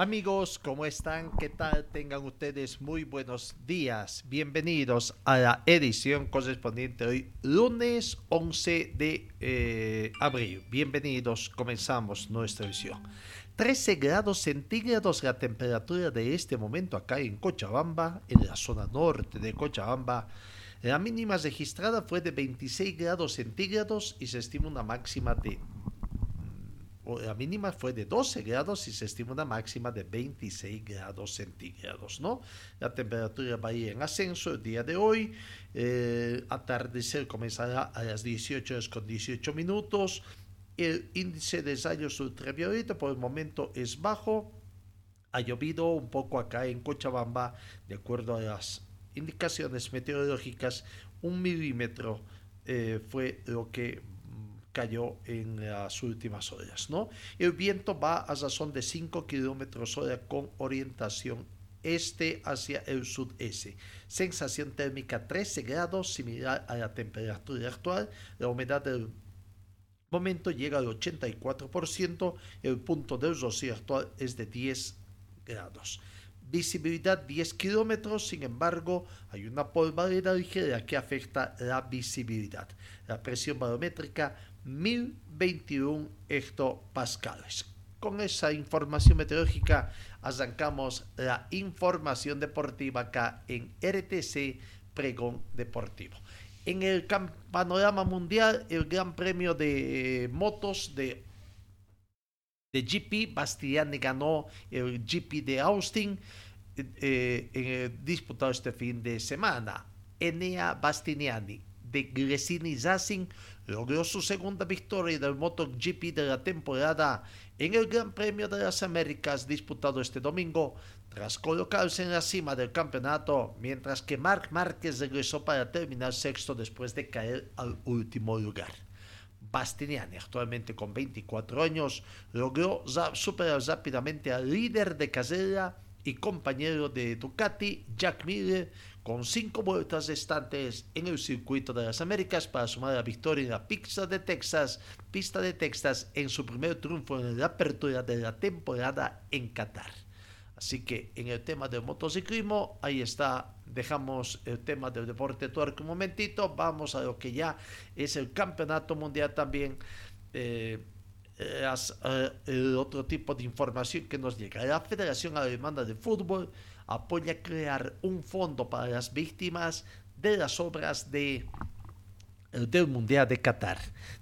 Amigos, ¿cómo están? ¿Qué tal? Tengan ustedes muy buenos días. Bienvenidos a la edición correspondiente hoy, lunes 11 de eh, abril. Bienvenidos, comenzamos nuestra edición. 13 grados centígrados la temperatura de este momento acá en Cochabamba, en la zona norte de Cochabamba. La mínima registrada fue de 26 grados centígrados y se estima una máxima de la mínima fue de 12 grados y se estima una máxima de 26 grados centígrados, ¿no? La temperatura va a ir en ascenso el día de hoy. Eh, atardecer comenzará a las 18 horas con 18 minutos. El índice de rayos ultravioleta por el momento es bajo. Ha llovido un poco acá en Cochabamba, de acuerdo a las indicaciones meteorológicas, un milímetro eh, fue lo que cayó en las últimas horas. ¿no? El viento va a razón de 5 kilómetros hora con orientación este hacia el sudeste. Sensación térmica 13 grados, similar a la temperatura actual. La humedad del momento llega al 84%. El punto de rocío actual es de 10 grados. Visibilidad 10 kilómetros, sin embargo, hay una polvareda ligera que afecta la visibilidad. La presión barométrica 1021 hectopascales. Con esa información meteorológica arrancamos la información deportiva acá en RTC Pregón Deportivo. En el panorama mundial, el Gran Premio de Motos de, de GP, Bastiani ganó el GP de Austin, eh, eh, disputado este fin de semana. Enea Bastiani de Gresini Racing logró su segunda victoria del MotoGP de la temporada en el Gran Premio de las Américas disputado este domingo tras colocarse en la cima del campeonato, mientras que Marc Márquez regresó para terminar sexto después de caer al último lugar. Bastianiani, actualmente con 24 años, logró superar rápidamente al líder de carrera y compañero de Ducati, Jack Miller, con cinco vueltas restantes en el circuito de las Américas para sumar la victoria en la pista de Texas, pista de Texas en su primer triunfo en la apertura de la temporada en Qatar. Así que en el tema del motociclismo, ahí está, dejamos el tema del deporte tuerco un momentito, vamos a lo que ya es el campeonato mundial también. Eh, eh, el otro tipo de información que nos llega. La Federación Alemana de Fútbol apoya crear un fondo para las víctimas de las obras de, del Mundial de Qatar.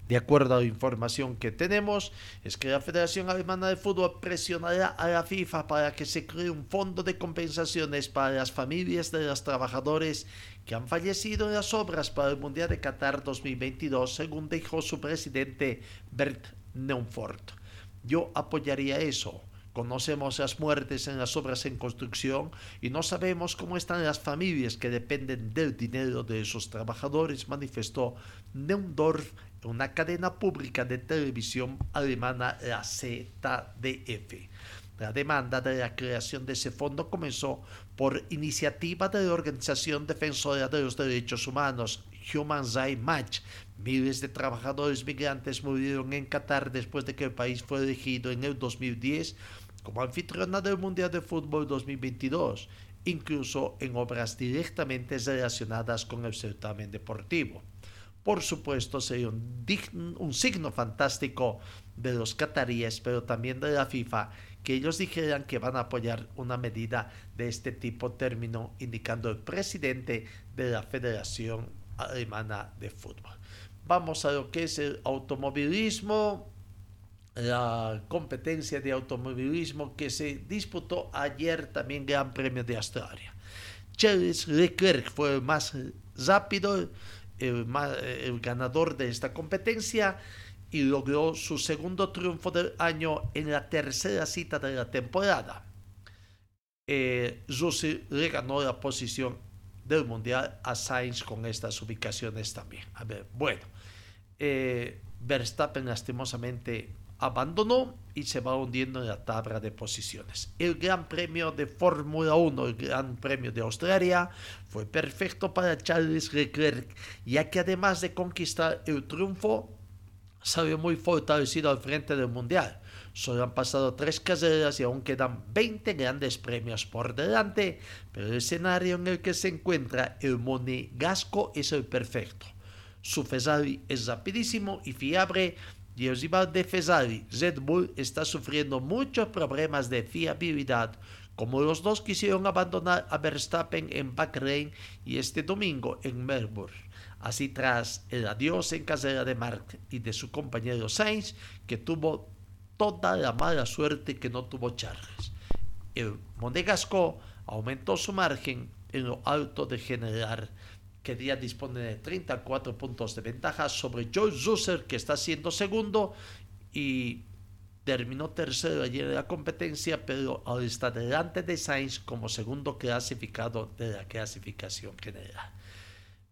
De acuerdo a la información que tenemos, es que la Federación Alemana de Fútbol presionará a la FIFA para que se cree un fondo de compensaciones para las familias de los trabajadores que han fallecido en las obras para el Mundial de Qatar 2022, según dijo su presidente Bert Neumfort. Yo apoyaría eso Conocemos las muertes en las obras en construcción y no sabemos cómo están las familias que dependen del dinero de esos trabajadores, manifestó Neundorf una cadena pública de televisión alemana, la ZDF. La demanda de la creación de ese fondo comenzó por iniciativa de la Organización Defensora de los Derechos Humanos, Human Rights Watch. Miles de trabajadores migrantes murieron en Qatar después de que el país fue elegido en el 2010 como anfitriona del Mundial de Fútbol 2022, incluso en obras directamente relacionadas con el certamen deportivo. Por supuesto, sería un, signo fantástico de los cataríes, pero también de la FIFA, que ellos dijeran que van a apoyar una medida de este tipo, término indicando el presidente de la Federación Alemana de Fútbol. Vamos a lo que es el automovilismo la competencia de automovilismo que se disputó ayer también Gran Premio de Australia. Charles Leclerc fue el más rápido, el, el ganador de esta competencia y logró su segundo triunfo del año en la tercera cita de la temporada. Eh, ganó la posición del Mundial a Sainz con estas ubicaciones también. A ver, bueno, eh, Verstappen lastimosamente abandonó y se va hundiendo en la tabla de posiciones. El Gran Premio de Fórmula 1, el Gran Premio de Australia, fue perfecto para Charles Leclerc, ya que además de conquistar el triunfo, salió muy fortalecido al frente del Mundial. Solo han pasado tres carreras y aún quedan 20 grandes premios por delante, pero el escenario en el que se encuentra el monegasco es el perfecto. Su Ferrari es rapidísimo y fiable y el rival de Ferrari, Red Bull, está sufriendo muchos problemas de fiabilidad, como los dos quisieron abandonar a Verstappen en Bahrein y este domingo en Melbourne. Así tras el adiós en carrera de Mark y de su compañero Sainz, que tuvo toda la mala suerte que no tuvo Charles. El Monegasco aumentó su margen en lo alto de general que ya dispone de 34 puntos de ventaja sobre George Russell que está siendo segundo y terminó tercero ayer en la competencia, pero ahora está delante de Sainz como segundo clasificado de la clasificación general.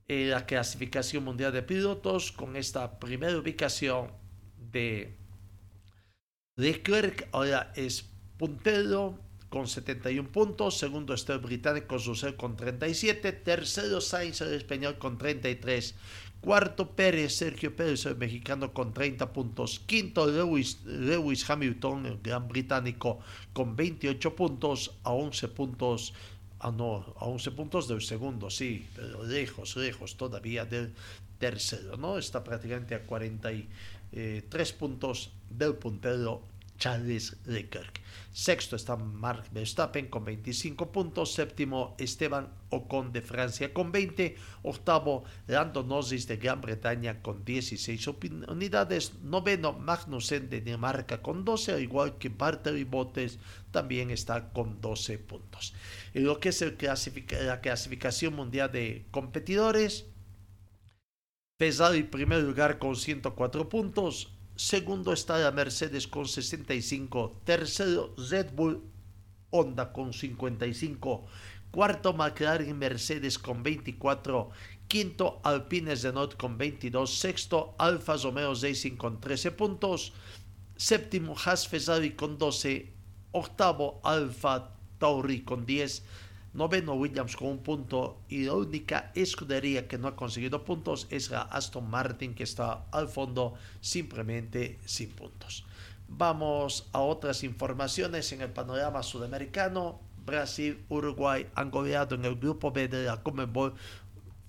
En la clasificación mundial de pilotos, con esta primera ubicación de Leclerc ahora es puntero con 71 puntos, segundo está el británico Russell con 37, tercero Sainz el español con 33, cuarto Pérez, Sergio Pérez el mexicano con 30 puntos, quinto Lewis, Lewis Hamilton el gran británico con 28 puntos, a 11 puntos Ah, no, a 11 puntos del segundo, sí, pero lejos, lejos todavía del tercero, ¿no? Está prácticamente a 43 eh, puntos del puntero Charles Leclerc. Sexto está Mark Verstappen con 25 puntos. Séptimo Esteban Ocon de Francia con 20. Octavo Lando Norris de Gran Bretaña con 16 unidades. Noveno Magnussen de Dinamarca con 12, al igual que Bartel Bottes también está con 12 puntos. En lo que es la clasificación mundial de competidores, Ferrari primer lugar con 104 puntos, Segundo está la Mercedes con 65. Tercero Red Bull Honda con 55. Cuarto McLaren Mercedes con 24. Quinto Alpine Renault con 22. Sexto Alfa Romeo Racing con 13 puntos. Séptimo Haas Ferrari con 12. Octavo Alfa Tauri con 10 Noveno Williams con un punto y la única escudería que no ha conseguido puntos es la Aston Martin que está al fondo simplemente sin puntos. Vamos a otras informaciones en el panorama sudamericano. Brasil, Uruguay han goleado en el grupo B de la Commonwealth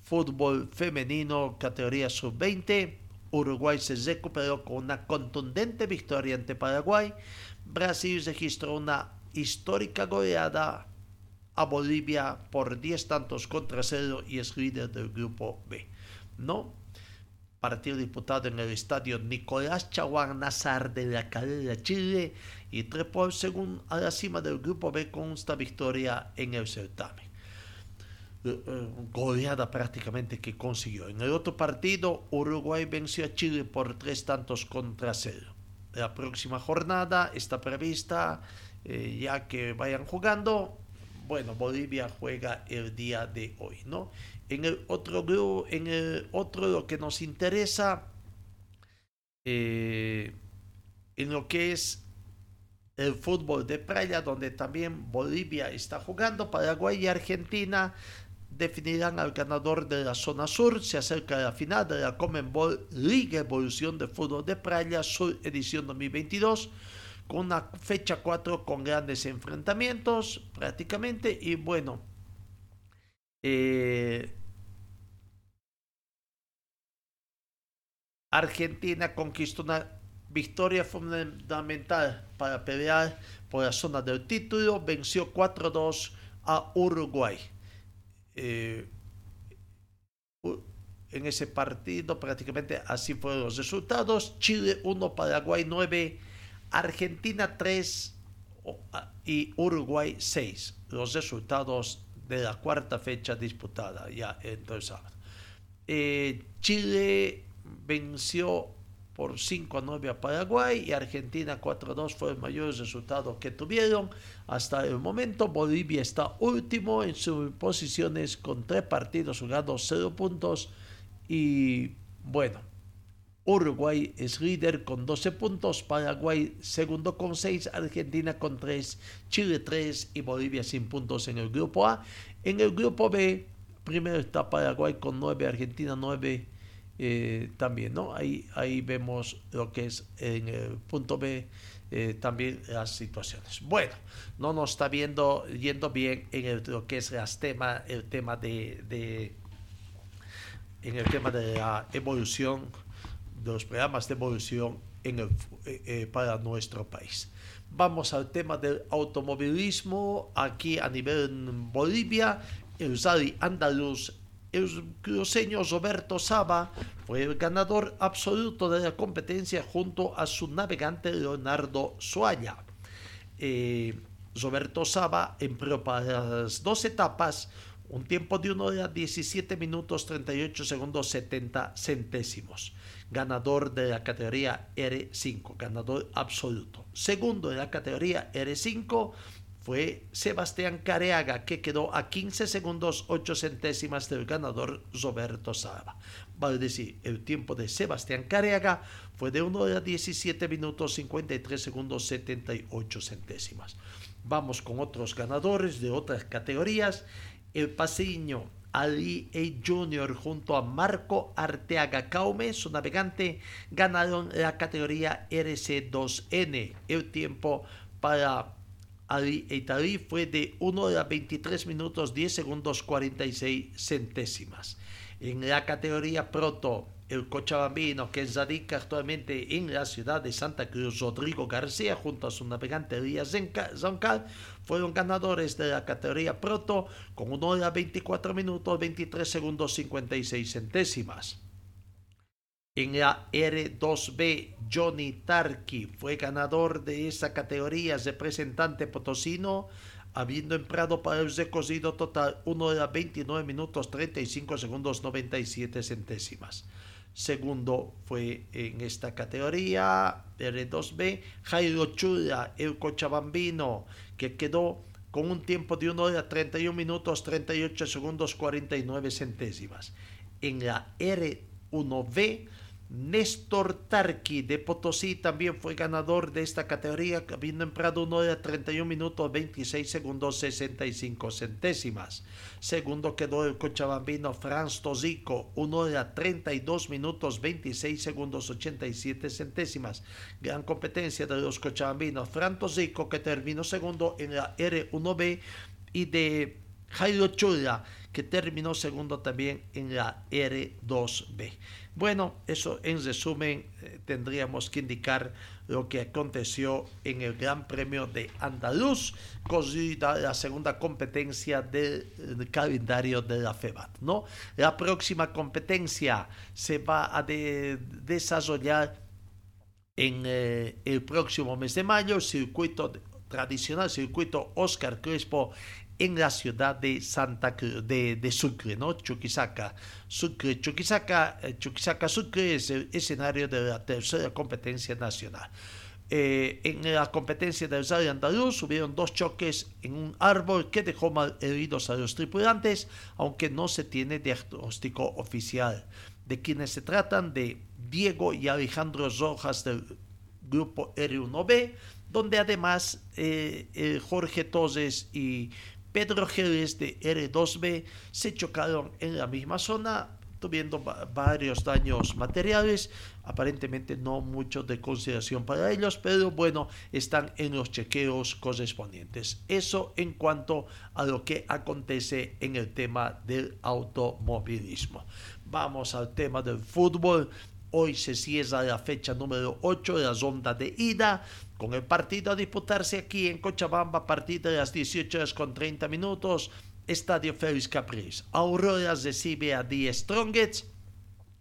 Fútbol Femenino categoría sub-20. Uruguay se recuperó con una contundente victoria ante Paraguay. Brasil registró una histórica goleada a Bolivia por 10 tantos contra cero y es líder del grupo B. ¿No? Partido disputado en el estadio Nicolás Chaguán Nazar de la Calera, Chile, y trepó según a la cima del grupo B con esta victoria en el certamen. Eh, eh, goleada prácticamente que consiguió. En el otro partido, Uruguay venció a Chile por tres tantos contra cero. La próxima jornada está prevista, eh, ya que vayan jugando, bueno, Bolivia juega el día de hoy, ¿no? En el otro grupo, en el otro lo que nos interesa, eh, en lo que es el fútbol de playa, donde también Bolivia está jugando, Paraguay y Argentina definirán al ganador de la zona sur. Se acerca la final de la Comenbol Liga Evolución de Fútbol de Playa Sur edición 2022 con una fecha 4 con grandes enfrentamientos prácticamente y bueno eh, Argentina conquistó una victoria fundamental para pelear por la zona del título venció 4-2 a Uruguay. Eh, en ese partido prácticamente así fueron los resultados. Chile 1 Paraguay 9 Argentina 3 y Uruguay 6. Los resultados de la cuarta fecha disputada ya entonces. Eh, Chile venció por 5 a 9 a Paraguay y Argentina 4 a 2 fue el mayor resultado que tuvieron. Hasta el momento Bolivia está último en sus posiciones con 3 partidos jugados, 0 puntos y bueno, Uruguay es líder con 12 puntos, Paraguay segundo con 6, Argentina con 3, Chile 3 y Bolivia sin puntos en el grupo A. En el grupo B, primero está Paraguay con 9, Argentina 9 eh, también, ¿no? Ahí, ahí vemos lo que es en el punto B eh, también las situaciones. Bueno, no nos está viendo yendo bien en lo que es las tema, el tema de, de en el tema de la evolución de los programas de evolución eh, eh, para nuestro país. Vamos al tema del automovilismo aquí a nivel Bolivia. El Zari andaluz, el cruceño Roberto Saba fue el ganador absoluto de la competencia junto a su navegante Leonardo Suaya. Eh, Roberto Saba empleó para las dos etapas un tiempo de 1 hora 17 minutos 38 segundos 70 centésimos ganador de la categoría R5, ganador absoluto. Segundo de la categoría R5 fue Sebastián Careaga, que quedó a 15 segundos 8 centésimas del ganador Roberto Saba. Vale decir, el tiempo de Sebastián Careaga fue de 1 hora 17 minutos 53 segundos 78 centésimas. Vamos con otros ganadores de otras categorías. El paseño Ali A. Jr. junto a Marco Arteaga Caume, su navegante, ganaron la categoría RC2N. El tiempo para Ali Eitari fue de 1 hora 23 minutos 10 segundos 46 centésimas. En la categoría Proto, el cochabambino que radica actualmente en la ciudad de Santa Cruz, Rodrigo García, junto a su navegante Elías Zoncal, fueron ganadores de la categoría Proto con 1 hora 24 minutos 23 segundos 56 centésimas. En la R2B, Johnny Tarki fue ganador de esa categoría, representante potosino, habiendo empleado para el recocido total 1 hora 29 minutos 35 segundos 97 centésimas. Segundo fue en esta categoría R2B Jairo Chula, el cochabambino, que quedó con un tiempo de 1 hora 31 minutos 38 segundos 49 centésimas. En la R1B Néstor Tarqui de Potosí también fue ganador de esta categoría, habiendo empleado 1 hora 31 minutos 26 segundos 65 centésimas. Segundo quedó el cochabambino Franz Tozico, 1 hora 32 minutos 26 segundos 87 centésimas. Gran competencia de los cochabambinos. Franz Tozico que terminó segundo en la R1B y de Jairo Chula que terminó segundo también en la R2B. Bueno, eso en resumen eh, tendríamos que indicar lo que aconteció en el Gran Premio de Andaluz, cosida la segunda competencia del, calendario de la FEBAT. ¿no? La próxima competencia se va a desarrollar en eh, el próximo mes de mayo, circuito tradicional, circuito Oscar Crespo en la ciudad de Santa Cruz, de, Sucre, ¿no? Chuquisaca. Sucre, Chuquisaca, eh, Chuquisaca, Sucre es el escenario de la tercera competencia nacional. Eh, en la competencia del Zari Andaluz hubieron dos choques en un árbol que dejó mal heridos a los tripulantes, aunque no se tiene diagnóstico oficial. De quienes se tratan de Diego y Alejandro Rojas del grupo R1B, donde además eh, Jorge Toses y Pedro Gérez de R2B se chocaron en la misma zona, tuviendo varios daños materiales, aparentemente no mucho de consideración para ellos, pero bueno, están en los chequeos correspondientes. Eso en cuanto a lo que acontece en el tema del automovilismo. Vamos al tema del fútbol. Hoy se cierra la fecha número 8 de la ronda de ida con el partido a disputarse aquí en Cochabamba a partir de las 18 horas con 30 minutos, Estadio Félix Capriz. Aurora recibe a The Strongets.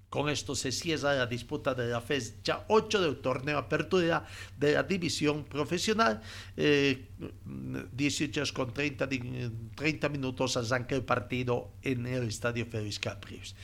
Con esto se cierra la disputa de la fecha 8 del torneo Apertura de la división profesional. 18 horas con 30, 30 minutos arranca el partido en el Estadio Félix Capriz.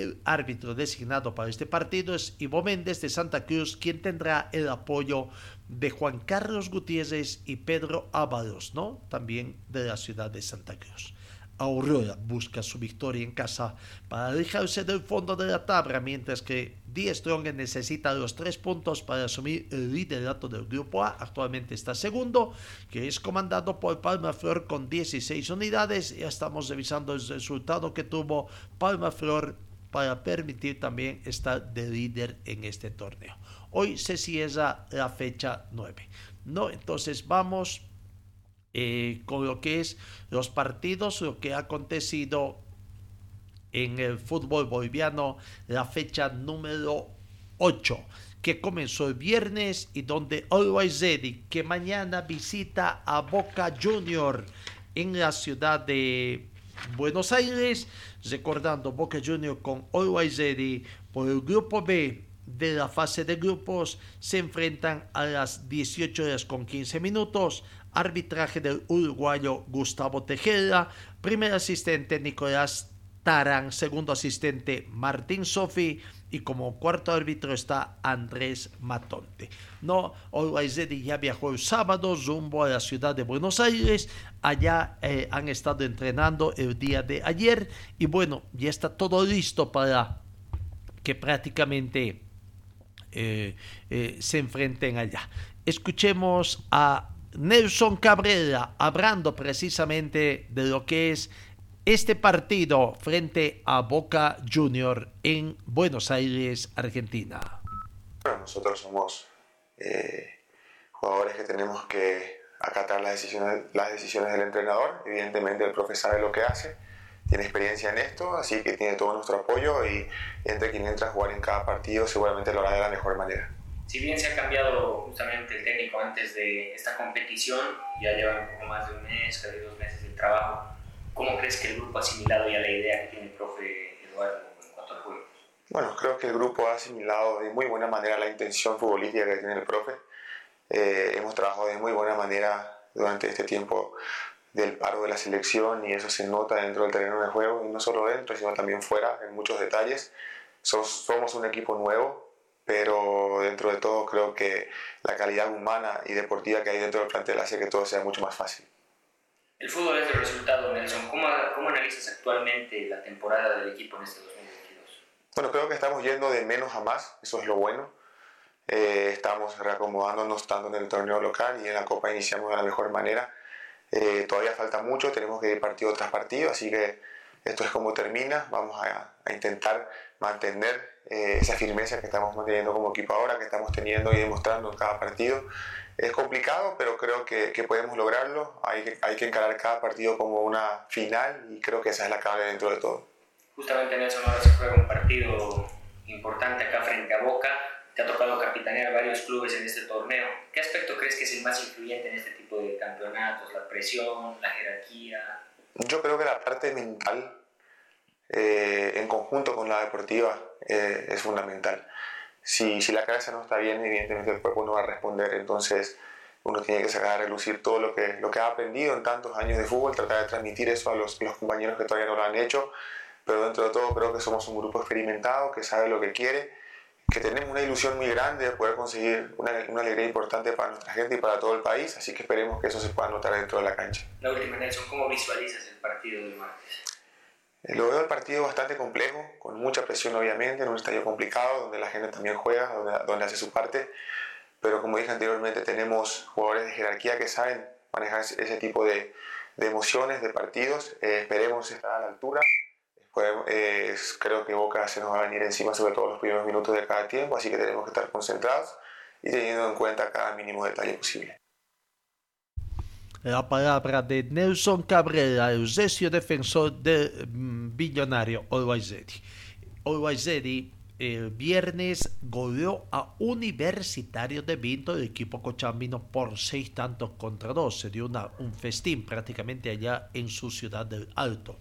El árbitro designado para este partido es Ivo Méndez de Santa Cruz, quien tendrá el apoyo de Juan Carlos Gutiérrez y Pedro Ábalos, ¿no? También de la ciudad de Santa Cruz. Aurora busca su victoria en casa para alejarse del fondo de la tabla, mientras que Die Strong necesita los tres puntos para asumir el liderato del grupo A. Actualmente está segundo, que es comandado por Palma Flor con 16 unidades. Ya estamos revisando el resultado que tuvo Palma Flor para permitir también estar de líder en este torneo. Hoy se cierra la fecha 9. ¿no? Entonces vamos eh, con lo que es los partidos, lo que ha acontecido en el fútbol boliviano, la fecha número 8 que comenzó el viernes y donde Always Ready, que mañana visita a Boca Junior en la ciudad de Buenos Aires, recordando Boca Junior con Always Ready por el grupo B de la fase de grupos se enfrentan a las 18 horas con 15 minutos arbitraje del uruguayo Gustavo Tejeda, primer asistente Nicolás Tarán, segundo asistente Martín Sofi y como cuarto árbitro está Andrés Matonte. No, Olwaizedi ya viajó el sábado rumbo a la ciudad de Buenos Aires. Allá eh, han estado entrenando el día de ayer y bueno, ya está todo listo para que prácticamente eh, eh, se enfrenten allá. Escuchemos a Nelson Cabrera hablando precisamente de lo que es este partido frente a Boca Junior en Buenos Aires, Argentina. Bueno, nosotros somos eh, jugadores que tenemos que acatar las decisiones, las decisiones del entrenador. Evidentemente el profe sabe lo que hace, tiene experiencia en esto, así que tiene todo nuestro apoyo y entre quien entra a jugar en cada partido seguramente lo hará de la mejor manera si bien se ha cambiado justamente el técnico antes de esta competición, ya lleva un poco más de un mes, casi dos meses de trabajo, ¿cómo crees que el grupo ha asimilado ya la idea que tiene el profe Eduardo en cuanto al juego? Bueno, creo que el grupo ha asimilado de muy buena manera la intención futbolística que tiene el profe. Eh, hemos trabajado de muy buena manera durante este tiempo del paro de la selección y eso se nota dentro del terreno de juego, y no solo dentro, sino también fuera, en muchos detalles. somos un equipo nuevo, pero dentro de todo creo que la calidad humana y deportiva que hay dentro del plantel hace que todo sea mucho más fácil. El fútbol es el resultado, Nelson. ¿Cómo, ¿Cómo, analizas actualmente la temporada del equipo en este 2022? Bueno, creo que estamos yendo de menos a más, eso es lo bueno. Eh, estamos reacomodándonos tanto en el torneo local y en la Copa iniciamos de la mejor manera. Eh, todavía falta mucho, tenemos que ir partido tras partido, así que esto es como termina. Vamos a, a intentar mantener eh, esa firmeza que estamos manteniendo como equipo ahora, que estamos teniendo y demostrando en cada partido. Es complicado, pero creo que, que podemos lograrlo. Hay que, hay que encarar cada partido como una final y creo que esa es la clave dentro de todo. Justamente Nelson ahora se juega un partido importante acá frente a Boca. Te ha tocado capitanear varios clubes en este torneo. ¿Qué aspecto crees que es el más influyente en este tipo de campeonatos? ¿La presión, la jerarquía? Yo creo que la parte mental eh, en conjunto con la deportiva eh, es fundamental. Si, si, la cabeza no está bien, evidentemente el cuerpo no va a responder, entonces uno tiene que sacar a relucir todo lo que, lo que ha aprendido en tantos años de fútbol, tratar de transmitir eso a los, los compañeros que todavía no lo han hecho, pero dentro de todo creo que somos un grupo experimentado, que sabe lo que quiere, que tenemos una ilusión muy grande de poder conseguir una, una, alegría importante para nuestra gente y para todo el país, así que esperemos que eso se pueda notar dentro de la cancha. La última, Nelson, ¿cómo visualizas el partido del martes? Eh, lo veo el partido bastante complejo, con mucha presión obviamente, en un estadio complicado, donde la gente también juega, donde, donde hace su parte, pero como dije anteriormente, tenemos jugadores de jerarquía que saben manejar ese tipo de, de emociones, de partidos, eh, esperemos estar a la altura. Eh, creo que Boca se nos va a venir encima sobre todo los primeros minutos de cada tiempo, así que tenemos que estar concentrados y teniendo en cuenta cada mínimo detalle posible. La palabra de Nelson Cabrera, el recio defensor del mm, billonario Ready. el viernes goleó a Universitario de Vinto, el equipo cochambino, por seis tantos contra dos. Se dio una, un festín prácticamente allá en su ciudad del Alto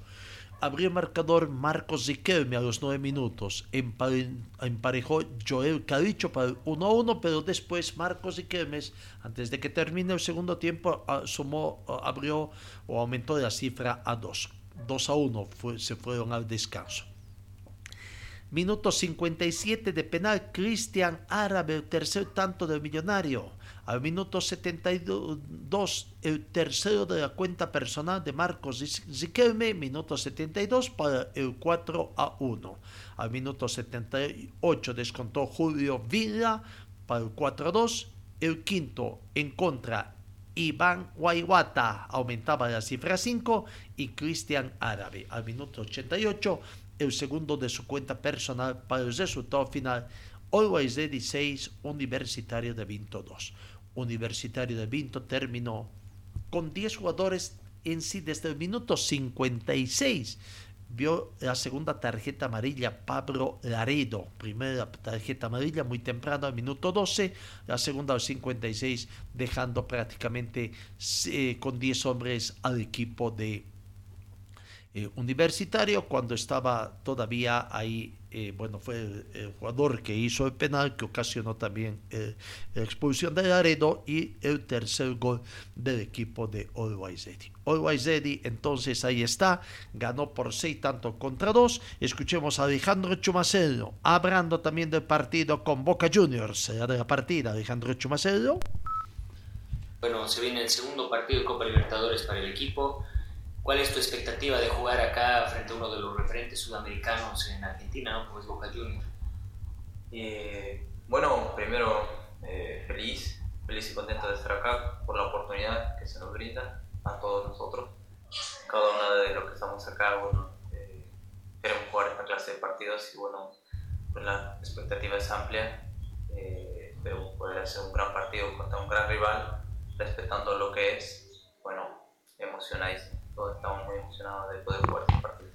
abrió el marcador Marcos Riquelme a los nueve minutos. emparejó Joel Caricho para el 1 a 1, pero después Marcos Riquelme, antes de que termine el segundo tiempo, sumó, abrió o aumentó la cifra a 2. 2 a 1 se fueron al descanso. Minuto 57 de penal, Cristian Árabe, el tercer tanto del millonario. Al minuto 72, el tercero de la cuenta personal de Marcos Ziquelme, minuto 72 para el 4 a 1. Al minuto 78 descontó Julio Villa para el 4 a 2. El quinto en contra Iván Guayguata aumentaba la cifra 5 y Cristian Árabe al minuto 88 el segundo de su cuenta personal para el resultado final Always de 16 Universitario de Vinto 2. Universitario de Vinto terminó con 10 jugadores en sí desde el minuto 56 vio la segunda tarjeta amarilla Pablo Laredo. Primera tarjeta amarilla muy temprano al minuto 12, la segunda al 56, dejando prácticamente eh, con 10 hombres al equipo de eh, universitario cuando estaba todavía ahí, eh, bueno, fue el, jugador que hizo el penal que ocasionó también eh, la expulsión de Laredo y el tercer gol del equipo de Always Ready. entonces ahí está, ganó por seis tanto contra dos. Escuchemos a Alejandro Chumacelo, hablando también del partido con Boca Juniors, será de la partida Alejandro Chumacelo. Bueno, se viene el segundo partido de Copa Libertadores para el equipo. ¿Cuál es tu expectativa de jugar acá frente a uno de los referentes sudamericanos en Argentina, ¿no? como es Boca Juniors? Eh, bueno, primero eh, feliz, feliz y contento de estar acá por la oportunidad que se nos brinda a todos nosotros. Cada uno de los que estamos acá, bueno, eh, queremos jugar esta clase de partidos y bueno, pues la expectativa es amplia. esperemos poder hacer un gran partido contra un gran rival, respetando lo que es, bueno, emocionáis estamos muy emocionados de poder jugar este partido.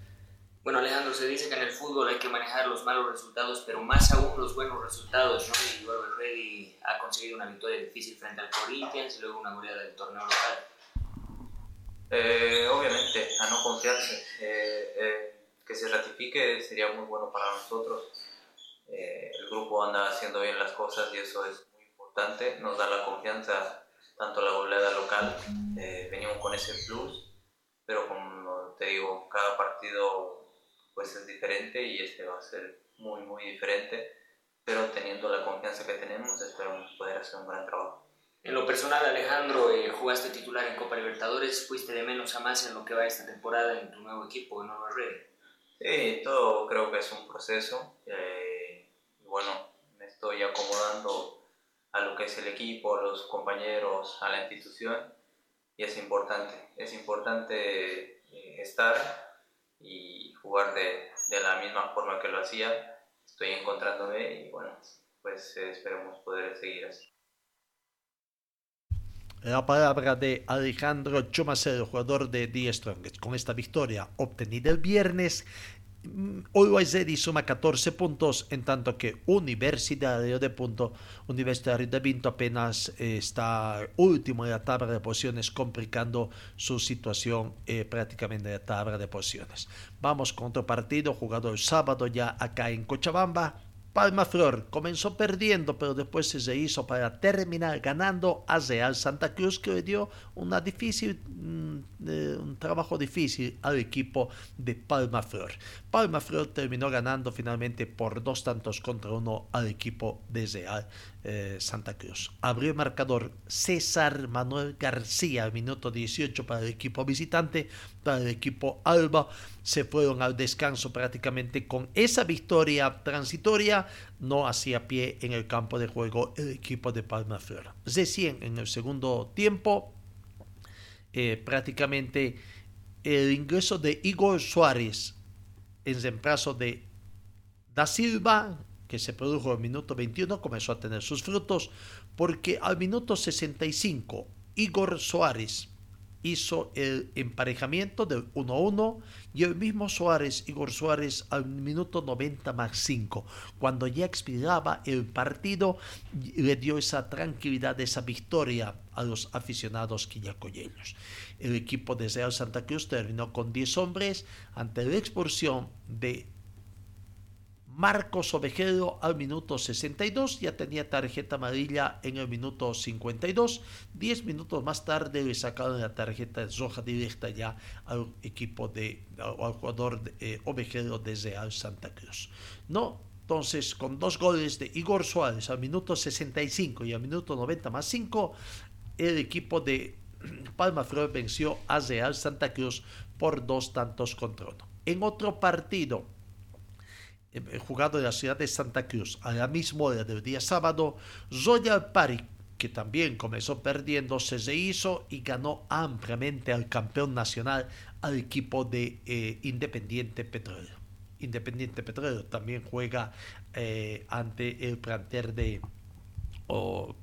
Bueno, Alejandro, se dice que en el fútbol hay que manejar los malos resultados, pero más aún los buenos resultados, ¿no? Y Ready ha conseguido una victoria difícil frente al Corinthians y luego una goleada del torneo local. Eh, obviamente, a no confiarse. Eh, eh, que se ratifique sería muy bueno para nosotros. el grupo anda haciendo bien las cosas y eso es muy importante. Nos da la confianza tanto la goleada local, venimos con ese plus pero como te digo, cada partido pues es diferente y este va a ser muy muy diferente, pero teniendo la confianza que tenemos esperamos poder hacer un gran trabajo. En lo personal, Alejandro, eh, jugaste titular en Copa Libertadores, fuiste de menos a más en lo que va esta temporada en tu nuevo equipo, en Nueva Red. Sí, todo creo que es un proceso. Eh, bueno, me estoy acomodando a lo que es el equipo, a los compañeros, a la institución y es importante, es importante eh, estar y jugar de, de, la misma forma que lo hacía. Estoy encontrándome y bueno, pues eh, esperemos poder seguir así. La palabra de Alejandro Chumacero, jugador de The Strongest. Con esta victoria obtenida el viernes, Ready suma 14 puntos, en tanto que Universitario de Punto, Universitario de Vinto apenas eh, está último en la tabla de posiciones, complicando su situación eh, prácticamente en la tabla de posiciones. Vamos con otro partido jugado el sábado ya acá en Cochabamba. Palma Flor comenzó perdiendo, pero después se hizo para terminar ganando a Real Santa Cruz, que le dio una difícil, mm, eh, un trabajo difícil al equipo de Palma Flor. Palma Flor terminó ganando finalmente por dos tantos contra uno al equipo de Real eh, Santa Cruz. Abrió el marcador César Manuel García, minuto 18 para el equipo visitante, para el equipo Alba. Se fueron al descanso prácticamente con esa victoria transitoria. No hacía pie en el campo de juego el equipo de Palma Flor. Recién en el segundo tiempo, eh, prácticamente el ingreso de Igor Suárez en reemplazo de Da Silva que se produjo al minuto 21 comenzó a tener sus frutos porque al minuto 65 Igor Suárez hizo el emparejamiento del 1-1 y el mismo Suárez, Igor Suárez, al minuto 90 más 5, cuando ya expiraba el partido, le dio esa tranquilidad, esa victoria a los aficionados quillacoyeños. El equipo de Real Santa Cruz terminó con 10 hombres ante la expulsión de Marcos Ovejero al minuto 62 ya tenía tarjeta amarilla en el minuto 52. Diez minutos más tarde le sacaron la tarjeta roja directa ya al equipo de al jugador eh, Ovejero desde Al Santa Cruz. No, entonces con dos goles de Igor Suárez al minuto 65 y al minuto 90 más 5, el equipo de Palma Flor venció a Real Santa Cruz por dos tantos contra uno. En otro partido, jugado en la ciudad de Santa Cruz a la misma hora del día sábado, Royal Party, que también comenzó perdiendo, se rehizo y ganó ampliamente al campeón nacional, al equipo de eh, Independiente Petrolero. Independiente Petrolero también juega eh, ante el planter de,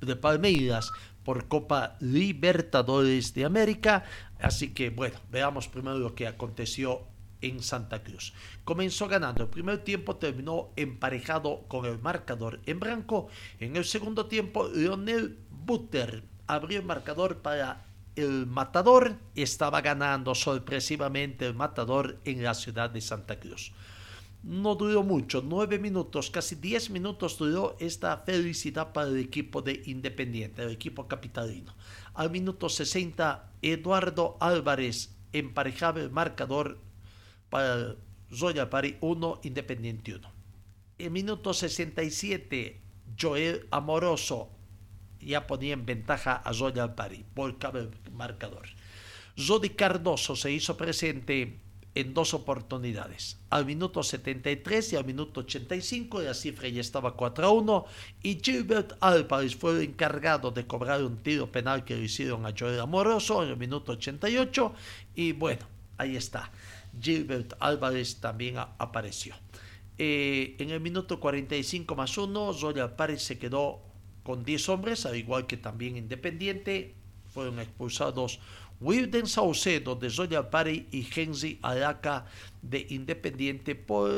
de Palmeiras por Copa Libertadores de América. Así que bueno, veamos primero lo que aconteció en Santa Cruz. Comenzó ganando. El primer tiempo terminó emparejado con el marcador en blanco. En el segundo tiempo, Leonel Butter abrió el marcador para el Matador. Estaba ganando sorpresivamente el Matador en la ciudad de Santa Cruz. No duró mucho, nueve minutos, casi diez minutos duró esta felicidad para el equipo de Independiente, el equipo capitalino. Al minuto 60, Eduardo Álvarez emparejaba el marcador para Royal Party 1, Independiente 1. En minuto 67, Joel Amoroso ya ponía en ventaja a Royal Party, el marcador. Jody Cardoso se hizo presente en dos oportunidades, al minuto 73 y al minuto 85, la cifra ya estaba 4 a 1, y Gilbert Álvarez fue el encargado de cobrar un tiro penal que le hicieron a Joel Amoroso en el minuto 88, y bueno, ahí está. Gilbert Álvarez también apareció. Eh, en el minuto 45 más 1, Royal Paris se quedó con 10 hombres, al igual que también Independiente. Fueron expulsados Wilden Saucedo de Royal Party y Henry Araca de Independiente por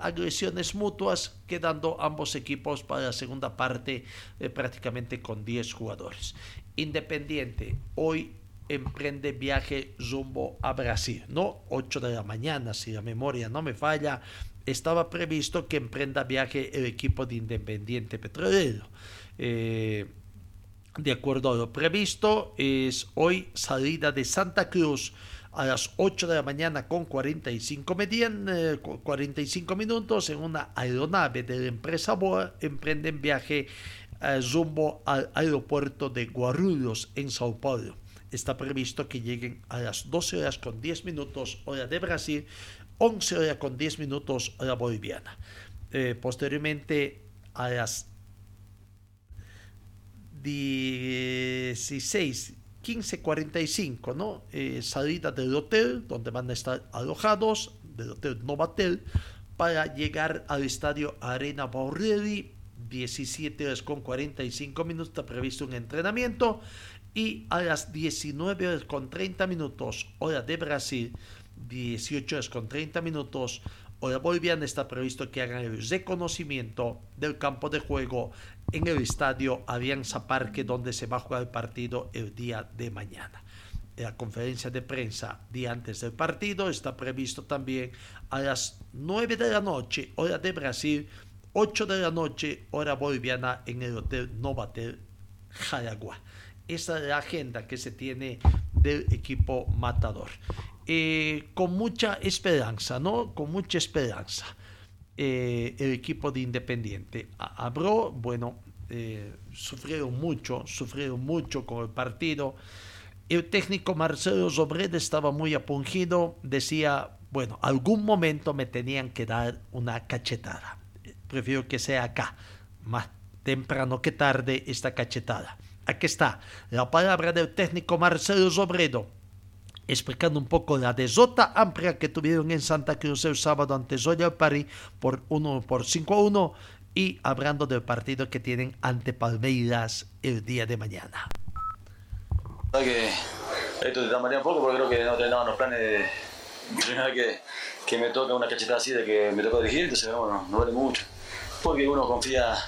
agresiones mutuas, quedando ambos equipos para la segunda parte eh, prácticamente con 10 jugadores. Independiente hoy emprende viaje rumbo a Brasil, ¿no? 8 de la mañana, si la memoria no me falla, estaba previsto que emprenda viaje el equipo de Independiente Petrolero. Eh, de acuerdo a lo previsto, es hoy salida de Santa Cruz a las 8 de la mañana con 45, median, 45 minutos en una aeronave de la empresa Boa, emprenden viaje eh, rumbo al aeropuerto de Guarulhos en Sao Paulo está previsto que lleguen a las 12 horas con 10 minutos hora de Brasil, 11 horas con 10 minutos hora boliviana. Eh, posteriormente a las 16, 15.45, ¿no? Eh, salida del hotel donde van a estar alojados, del hotel Novatel, para llegar al estadio Arena Borrelli 17 horas con 45 minutos está previsto un entrenamiento y a las 19 horas con 30 minutos, hora de Brasil, 18 horas con 30 minutos, hora boliviana, está previsto que hagan el reconocimiento del campo de juego en el estadio Alianza Parque, donde se va a jugar el partido el día de mañana. La conferencia de prensa día antes del partido está previsto también a las 9 de la noche, hora de Brasil, 8 de la noche, hora boliviana, en el Hotel Novatel Jaragua esa es la agenda que se tiene del equipo matador. Eh, con mucha esperanza, ¿no? Con mucha esperanza. Eh, el equipo de Independiente. Abró, bueno, eh, sufrieron mucho, sufrieron mucho con el partido. El técnico Marcelo Sobred estaba muy apungido, decía, bueno, algún momento me tenían que dar una cachetada. Prefiero que sea acá, más temprano que tarde esta cachetada. Aquí está la palabra del técnico Marcelo Sobredo, explicando un poco la desota amplia que tuvieron en Santa Cruz el sábado ante Royal Party por, uno, por 5 a 1 y hablando del partido que tienen ante Palmeiras el día de mañana. Que esto te marear un poco porque creo que no teníamos los planes de primera que, que me toca una cachetada así de que me toca dirigir, entonces bueno, no vale mucho. Porque uno confía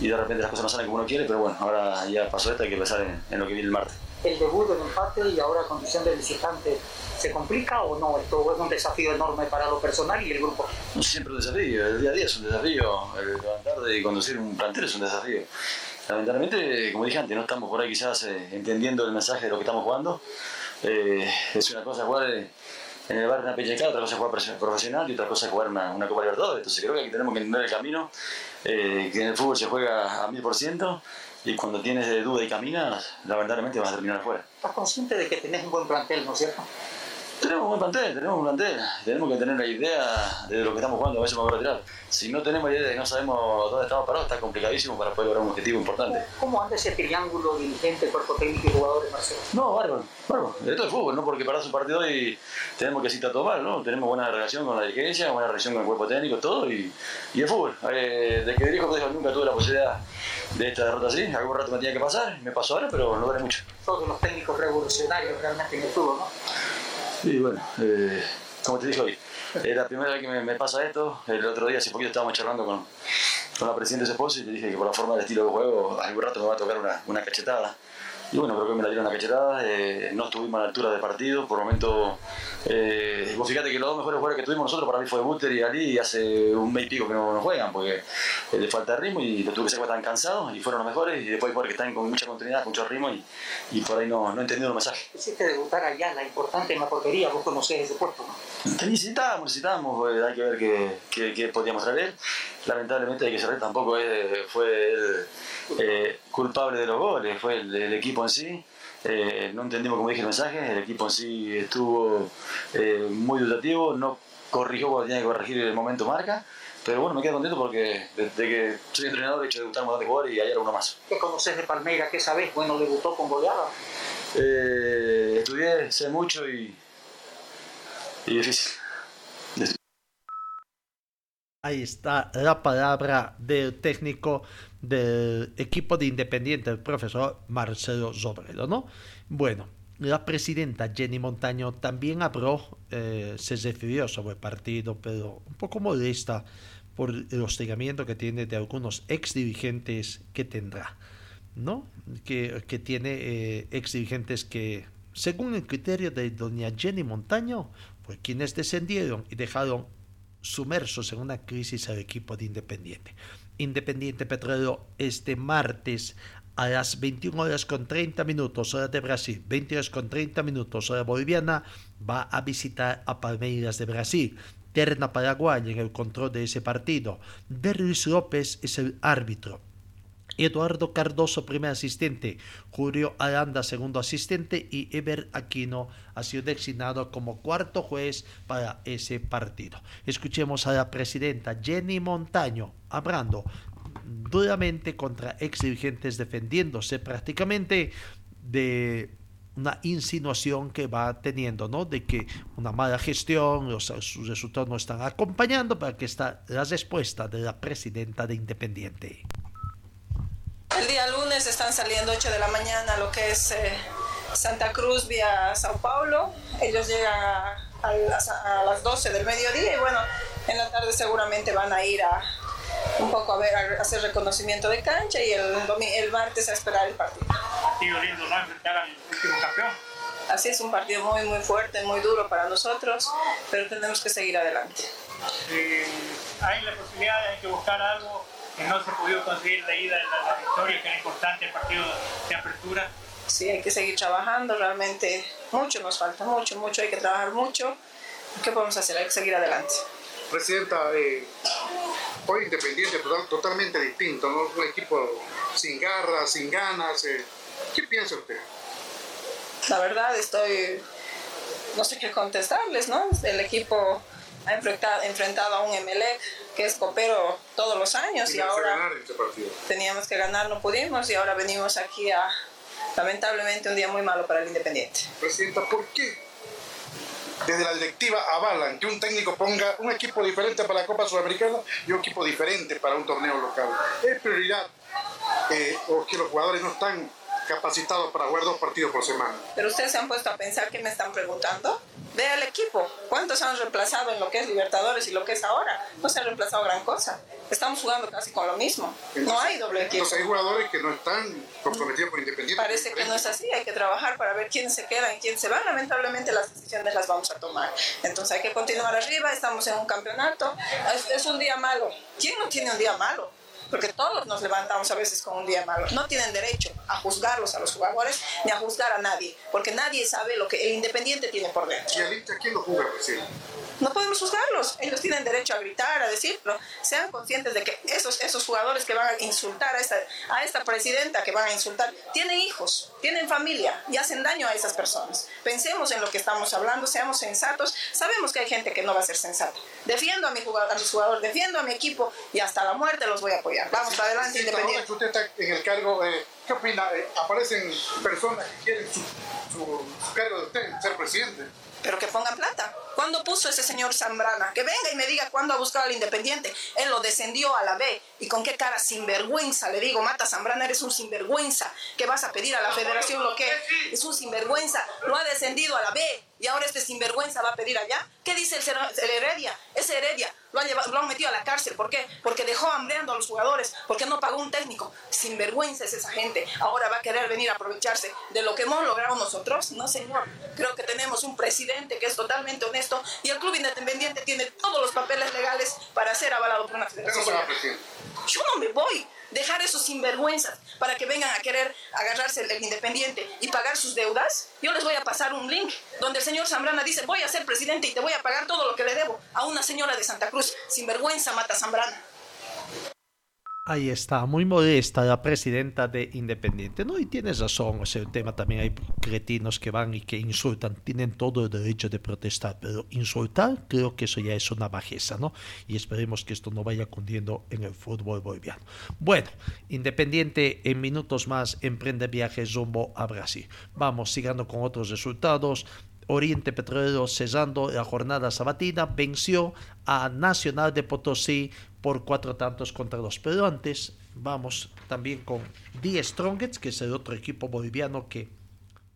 y de repente las cosas no salen como uno quiere, pero bueno, ahora ya pasó esta, hay que pensar en, lo que viene el martes. el debut del empate y ahora condición de visitante. ¿Se complica o no? Esto es un desafío enorme para lo personal y el grupo. Siempre un desafío, el día a día es un desafío, el levantar y conducir un plantel es un desafío. Lamentablemente, como dije antes, no estamos por ahí quizás eh, entendiendo el mensaje de lo que estamos jugando. Eh, es una cosa jugar en el bar de una pellizcada, otra cosa es jugar profesional y otra cosa es jugar una, una Copa Libertadores. Entonces creo que aquí tenemos que entender el camino, eh, que en el fútbol se juega a mil por ciento y cuando tienes duda y caminas, lamentablemente vas a terminar afuera. ¿Estás consciente de que tenés un buen plantel, no es cierto? Tenemos un buen plantel, tenemos un plantel. Tenemos que tener la idea de lo que estamos jugando, a veces voy a retirar. Si no tenemos idea y no sabemos dónde estamos parados, está complicadísimo para poder lograr un objetivo importante. ¿Cómo anda ese triángulo dirigente, cuerpo técnico y jugadores, Marcelo? No, bárbaro, bárbaro. Esto es fútbol, no porque parás un partido y tenemos que citar todo mal, ¿no? Tenemos buena relación con la dirigencia, buena relación con el cuerpo técnico, todo, y, y el fútbol. Eh, de que dirijo, pues, nunca tuve la posibilidad de esta derrota así. Algún rato me tenía que pasar, me pasó ahora, pero no duele mucho. Todos los técnicos revolucionarios realmente en el fútbol, ¿no? Sí, bueno, eh, como te dije hoy, es la primera vez que me, pasa esto. El otro día, hace poquito, estábamos charlando con, con la presidenta de su esposo y le dije que por la forma del estilo de juego, algún rato me va a tocar una, una cachetada. Y bueno, creo que me la dieron una cachetada, eh, no estuvimos a la altura de partido, por el momento, eh, vos fíjate que los dos mejores jugadores que tuvimos nosotros para mí fue Butter y Ali y hace un mes y pico que no, no juegan porque eh, le falta ritmo y lo tuve que sacar porque estaban cansados y fueron los mejores y después porque están con mucha continuidad, con mucho ritmo y, y por ahí no, no entendieron el mensaje. Hiciste debutar allá, la importante en la portería, vos conocés ese puesto, ¿no? Necesitamos, necesitamos, hay que ver qué, qué, qué podíamos traer. Lamentablemente hay que cerrar, tampoco fue el eh, culpable de los goles, fue el, equipo en sí. Eh, no entendimos, como dije, el mensaje. El equipo en sí estuvo eh, muy dudativo, no corrigió cuando tenía que corregir el momento marca. Pero bueno, me quedo contento porque desde que soy entrenador he hecho debutar un montón de jugadores y ayer uno más. ¿Qué conoces de Palmeira? ¿Qué sabes? Bueno, debutó con goleada. estudié, sé mucho y, y difícil. Ahí está la palabra del técnico del equipo de Independiente, el profesor Marcelo Sobredo, ¿no? Bueno, la presidenta Jenny Montaño también habló, eh, se refirió sobre el partido, pero un poco molesta por el hostigamiento que tiene de algunos ex dirigentes que tendrá, ¿no? Que, que tiene eh, ex dirigentes que, según el criterio de doña Jenny Montaño, pues quienes descendieron y dejaron sumersos en una crisis al equipo de Independiente. Independiente Petrolero este martes a las 21 horas con 30 minutos hora de Brasil, 20 horas con 30 minutos hora boliviana, va a visitar a Palmeiras de Brasil. Terna Paraguay en el control de ese partido. De López es el árbitro. Eduardo Cardoso, primer asistente, Julio Aranda, segundo asistente, y Eber Aquino ha sido designado como cuarto juez para ese partido. Escuchemos a la presidenta Jenny Montaño hablando duramente contra ex dirigentes, defendiéndose prácticamente de una insinuación que va teniendo, ¿no? De que una mala gestión, los, sus resultados no están acompañando, para que está la respuesta de la presidenta de Independiente. El día lunes están saliendo 8 de la mañana lo que es eh, Santa Cruz vía Sao Paulo. Ellos llegan a, las, 12 del mediodía y bueno, en la tarde seguramente van a ir a un poco a ver, a hacer reconocimiento de cancha y el, el martes a esperar el partido. Partido lindo, ¿no? Enfrentar al último campeón. Así es un partido muy, muy fuerte, muy duro para nosotros, pero tenemos que seguir adelante. Eh, hay la posibilidad, hay que buscar algo que no se pudo conseguir de ida la, la victoria, que era importante el partido de apertura. Sí, hay que seguir trabajando, realmente mucho nos falta, mucho, mucho, hay que trabajar mucho. ¿Qué podemos hacer? Hay que seguir adelante. Presidenta, eh, hoy Independiente totalmente distinto, ¿no? un equipo sin garras, sin ganas. Eh. ¿Qué piensa usted? La verdad estoy, no sé qué contestarles, ¿no? El equipo ha enfrentado, enfrentado a un Emelec que es copero todos los años y, ahora este teníamos que ganar, no pudimos y ahora venimos aquí a lamentablemente un día muy malo para el Independiente. Presidenta, ¿por qué desde la directiva avalan que un técnico ponga un equipo diferente para la Copa Sudamericana y un equipo diferente para un torneo local? ¿Es prioridad eh, o que los jugadores no están capacitados para jugar dos partidos por semana. Pero ustedes se han puesto a pensar que me están preguntando. Vea el equipo. ¿Cuántos han reemplazado en lo que es Libertadores y lo que es ahora? No se ha reemplazado gran cosa. Estamos jugando casi con lo mismo. no hay doble equipo. Entonces hay jugadores que no están comprometidos con Independiente. Parece que no es así. Hay que trabajar para ver quién se queda y quién se va. Lamentablemente las decisiones las vamos a tomar. Entonces hay que continuar arriba. Estamos en un campeonato. Es, es un día malo. ¿Quién no tiene un día malo? Porque todos nos levantamos a veces con un día malo. No tienen derecho a juzgarlos a los jugadores ni a juzgar a nadie, porque nadie sabe lo que el Independiente tiene por dentro. ¿Y al quién lo juzga, presidente? No podemos juzgarlos, ellos tienen derecho a gritar, a decirlo. Sean conscientes de que esos, esos jugadores que van a insultar a esta, a esta presidenta, que van a insultar, tienen hijos, tienen familia y hacen daño a esas personas. Pensemos en lo que estamos hablando, seamos sensatos. Sabemos que hay gente que no va a ser sensata. Defiendo a mi jugador, a mis jugadores, defiendo a mi equipo y hasta la muerte los voy a apoyar. Vamos para adelante, independiente. usted está en el cargo, eh, ¿qué opina? Eh, aparecen personas que quieren su, su, su cargo de usted, ser presidente. Pero que pongan plata. ¿Cuándo puso ese señor Zambrana? Que venga y me diga cuándo ha buscado al Independiente. Él lo descendió a la B. ¿Y con qué cara sinvergüenza? Le digo, Mata Zambrana, eres un sinvergüenza. ¿Qué vas a pedir a la federación lo que es un sinvergüenza? Lo ha descendido a la B. Y ahora este sinvergüenza va a pedir allá. ¿Qué dice el, Heredia? Ese Heredia lo han, llevado, lo han metido a la cárcel. ¿Por qué? Porque dejó hambreando a los jugadores. Porque no pagó un técnico. Sinvergüenza es esa gente. Ahora va a querer venir a aprovecharse de lo que hemos logrado nosotros. No, señor. Creo que tenemos un presidente que es totalmente honesto y el Club Independiente tiene todos los papeles legales para ser avalado por una federación. Yo no me voy dejar esos sinvergüenzas para que vengan a querer agarrarse el, Independiente y pagar sus deudas. Yo les voy a pasar un link donde el señor Zambrana dice, voy a ser presidente y te voy a pagar todo lo que le debo a una señora de Santa Cruz. Sinvergüenza mata Zambrana. Ahí está, muy modesta la presidenta de Independiente. No, y tienes razón, ese tema también hay cretinos que van y que insultan, tienen todo el derecho de protestar, pero insultar creo que eso ya es una bajeza, ¿no? Y esperemos que esto no vaya cundiendo en el fútbol boliviano. Bueno, Independiente en minutos más emprende viajes rumbo a Brasil. Vamos, sigando con otros resultados. Oriente Petrolero cesando la jornada sabatina venció a Nacional de Potosí por cuatro tantos contra dos. Pero antes vamos también con Die Strongets, que es el otro equipo boliviano que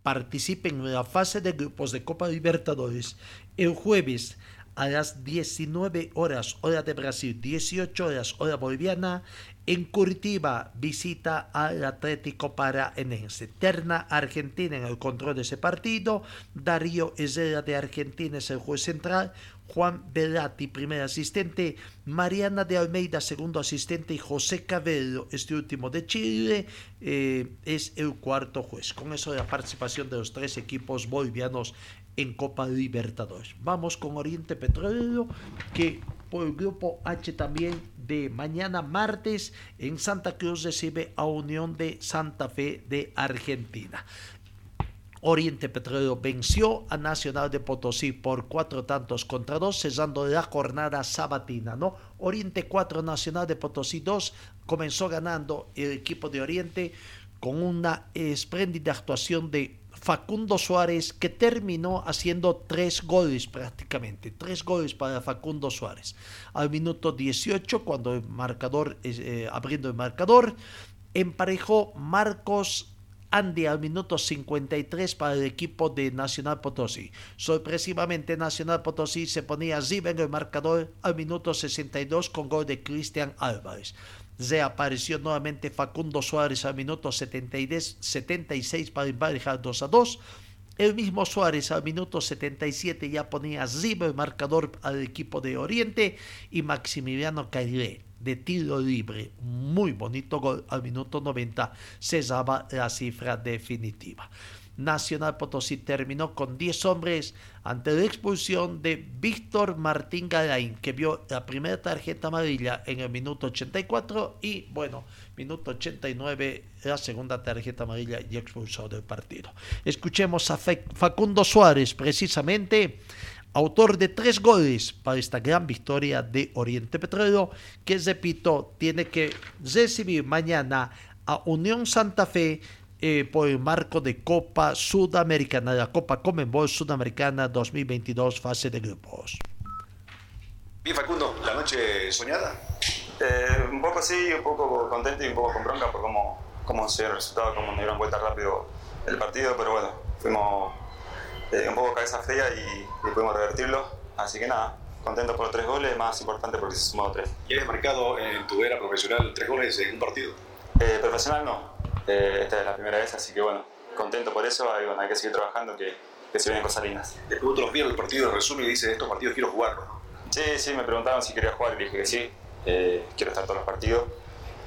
participa en la fase de grupos de Copa Libertadores. El jueves a las 19 horas hora de Brasil, 18 horas hora boliviana, en Curitiba visita al Atlético Paraenense. Terna Argentina en el control de ese partido. Darío Herrera de Argentina es el juez central. Juan Velati, primer asistente. Mariana de Almeida, segundo asistente. Y José Cabello, este último de Chile, eh, es el cuarto juez. Con eso la participación de los tres equipos bolivianos en Copa Libertadores. Vamos con Oriente Petrolero, que por el grupo H también de mañana martes en Santa Cruz recibe a Unión de Santa Fe de Argentina. Oriente Petrolero venció a Nacional de Potosí por cuatro tantos contra dos, cesando la jornada sabatina, ¿no? Oriente 4, Nacional de Potosí 2, comenzó ganando el equipo de Oriente con una espléndida actuación de Facundo Suárez, que terminó haciendo tres goles prácticamente, tres goles para Facundo Suárez. Al minuto 18, cuando el marcador, eh, abriendo el marcador, emparejó Marcos Andy al minuto 53 para el equipo de Nacional Potosí. Sorpresivamente Nacional Potosí se ponía arriba en el marcador al minuto 62 con gol de Cristian Álvarez apareció nuevamente Facundo Suárez al minuto 76 para emparejar 2 a 2. El mismo Suárez al minuto 77 ya ponía arriba el marcador al equipo de Oriente y Maximiliano Cairé de tiro libre, muy bonito gol al minuto 90, cesaba la cifra definitiva. Nacional Potosí terminó con 10 hombres ante la expulsión de Víctor Martín Galain, que vio la primera tarjeta amarilla en el minuto 84 y, bueno, minuto 89, la segunda tarjeta amarilla y expulsó del partido. Escuchemos a Facundo Suárez, precisamente autor de tres goles para esta gran victoria de Oriente Petrolero, que repito, tiene que recibir mañana a Unión Santa Fe eh, por el marco de Copa Sudamericana, la Copa Comenbol Sudamericana 2022, fase de grupos. Bien, Facundo, ¿la noche soñada? Eh, un poco sí, un poco contento y un poco con bronca por cómo, cómo se dio el resultado, cómo nos dieron vuelta rápido el partido, pero bueno, fuimos eh, un poco cabeza fría y, y pudimos revertirlo. Así que nada, contento por los tres goles, más importante porque se sumado tres. ¿Y habías marcado en tu era profesional tres goles en un partido? Eh, profesional no, eh, esta es la primera vez, así que bueno, contento por eso y bueno, hay que seguir trabajando que, que se vienen cosas lindas. Después otros vieron el partido, el resumen y dice, estos partidos quiero jugarlos. ¿no? Sí, sí, me preguntaron si quería jugar y dije que sí, eh, quiero estar todos los partidos.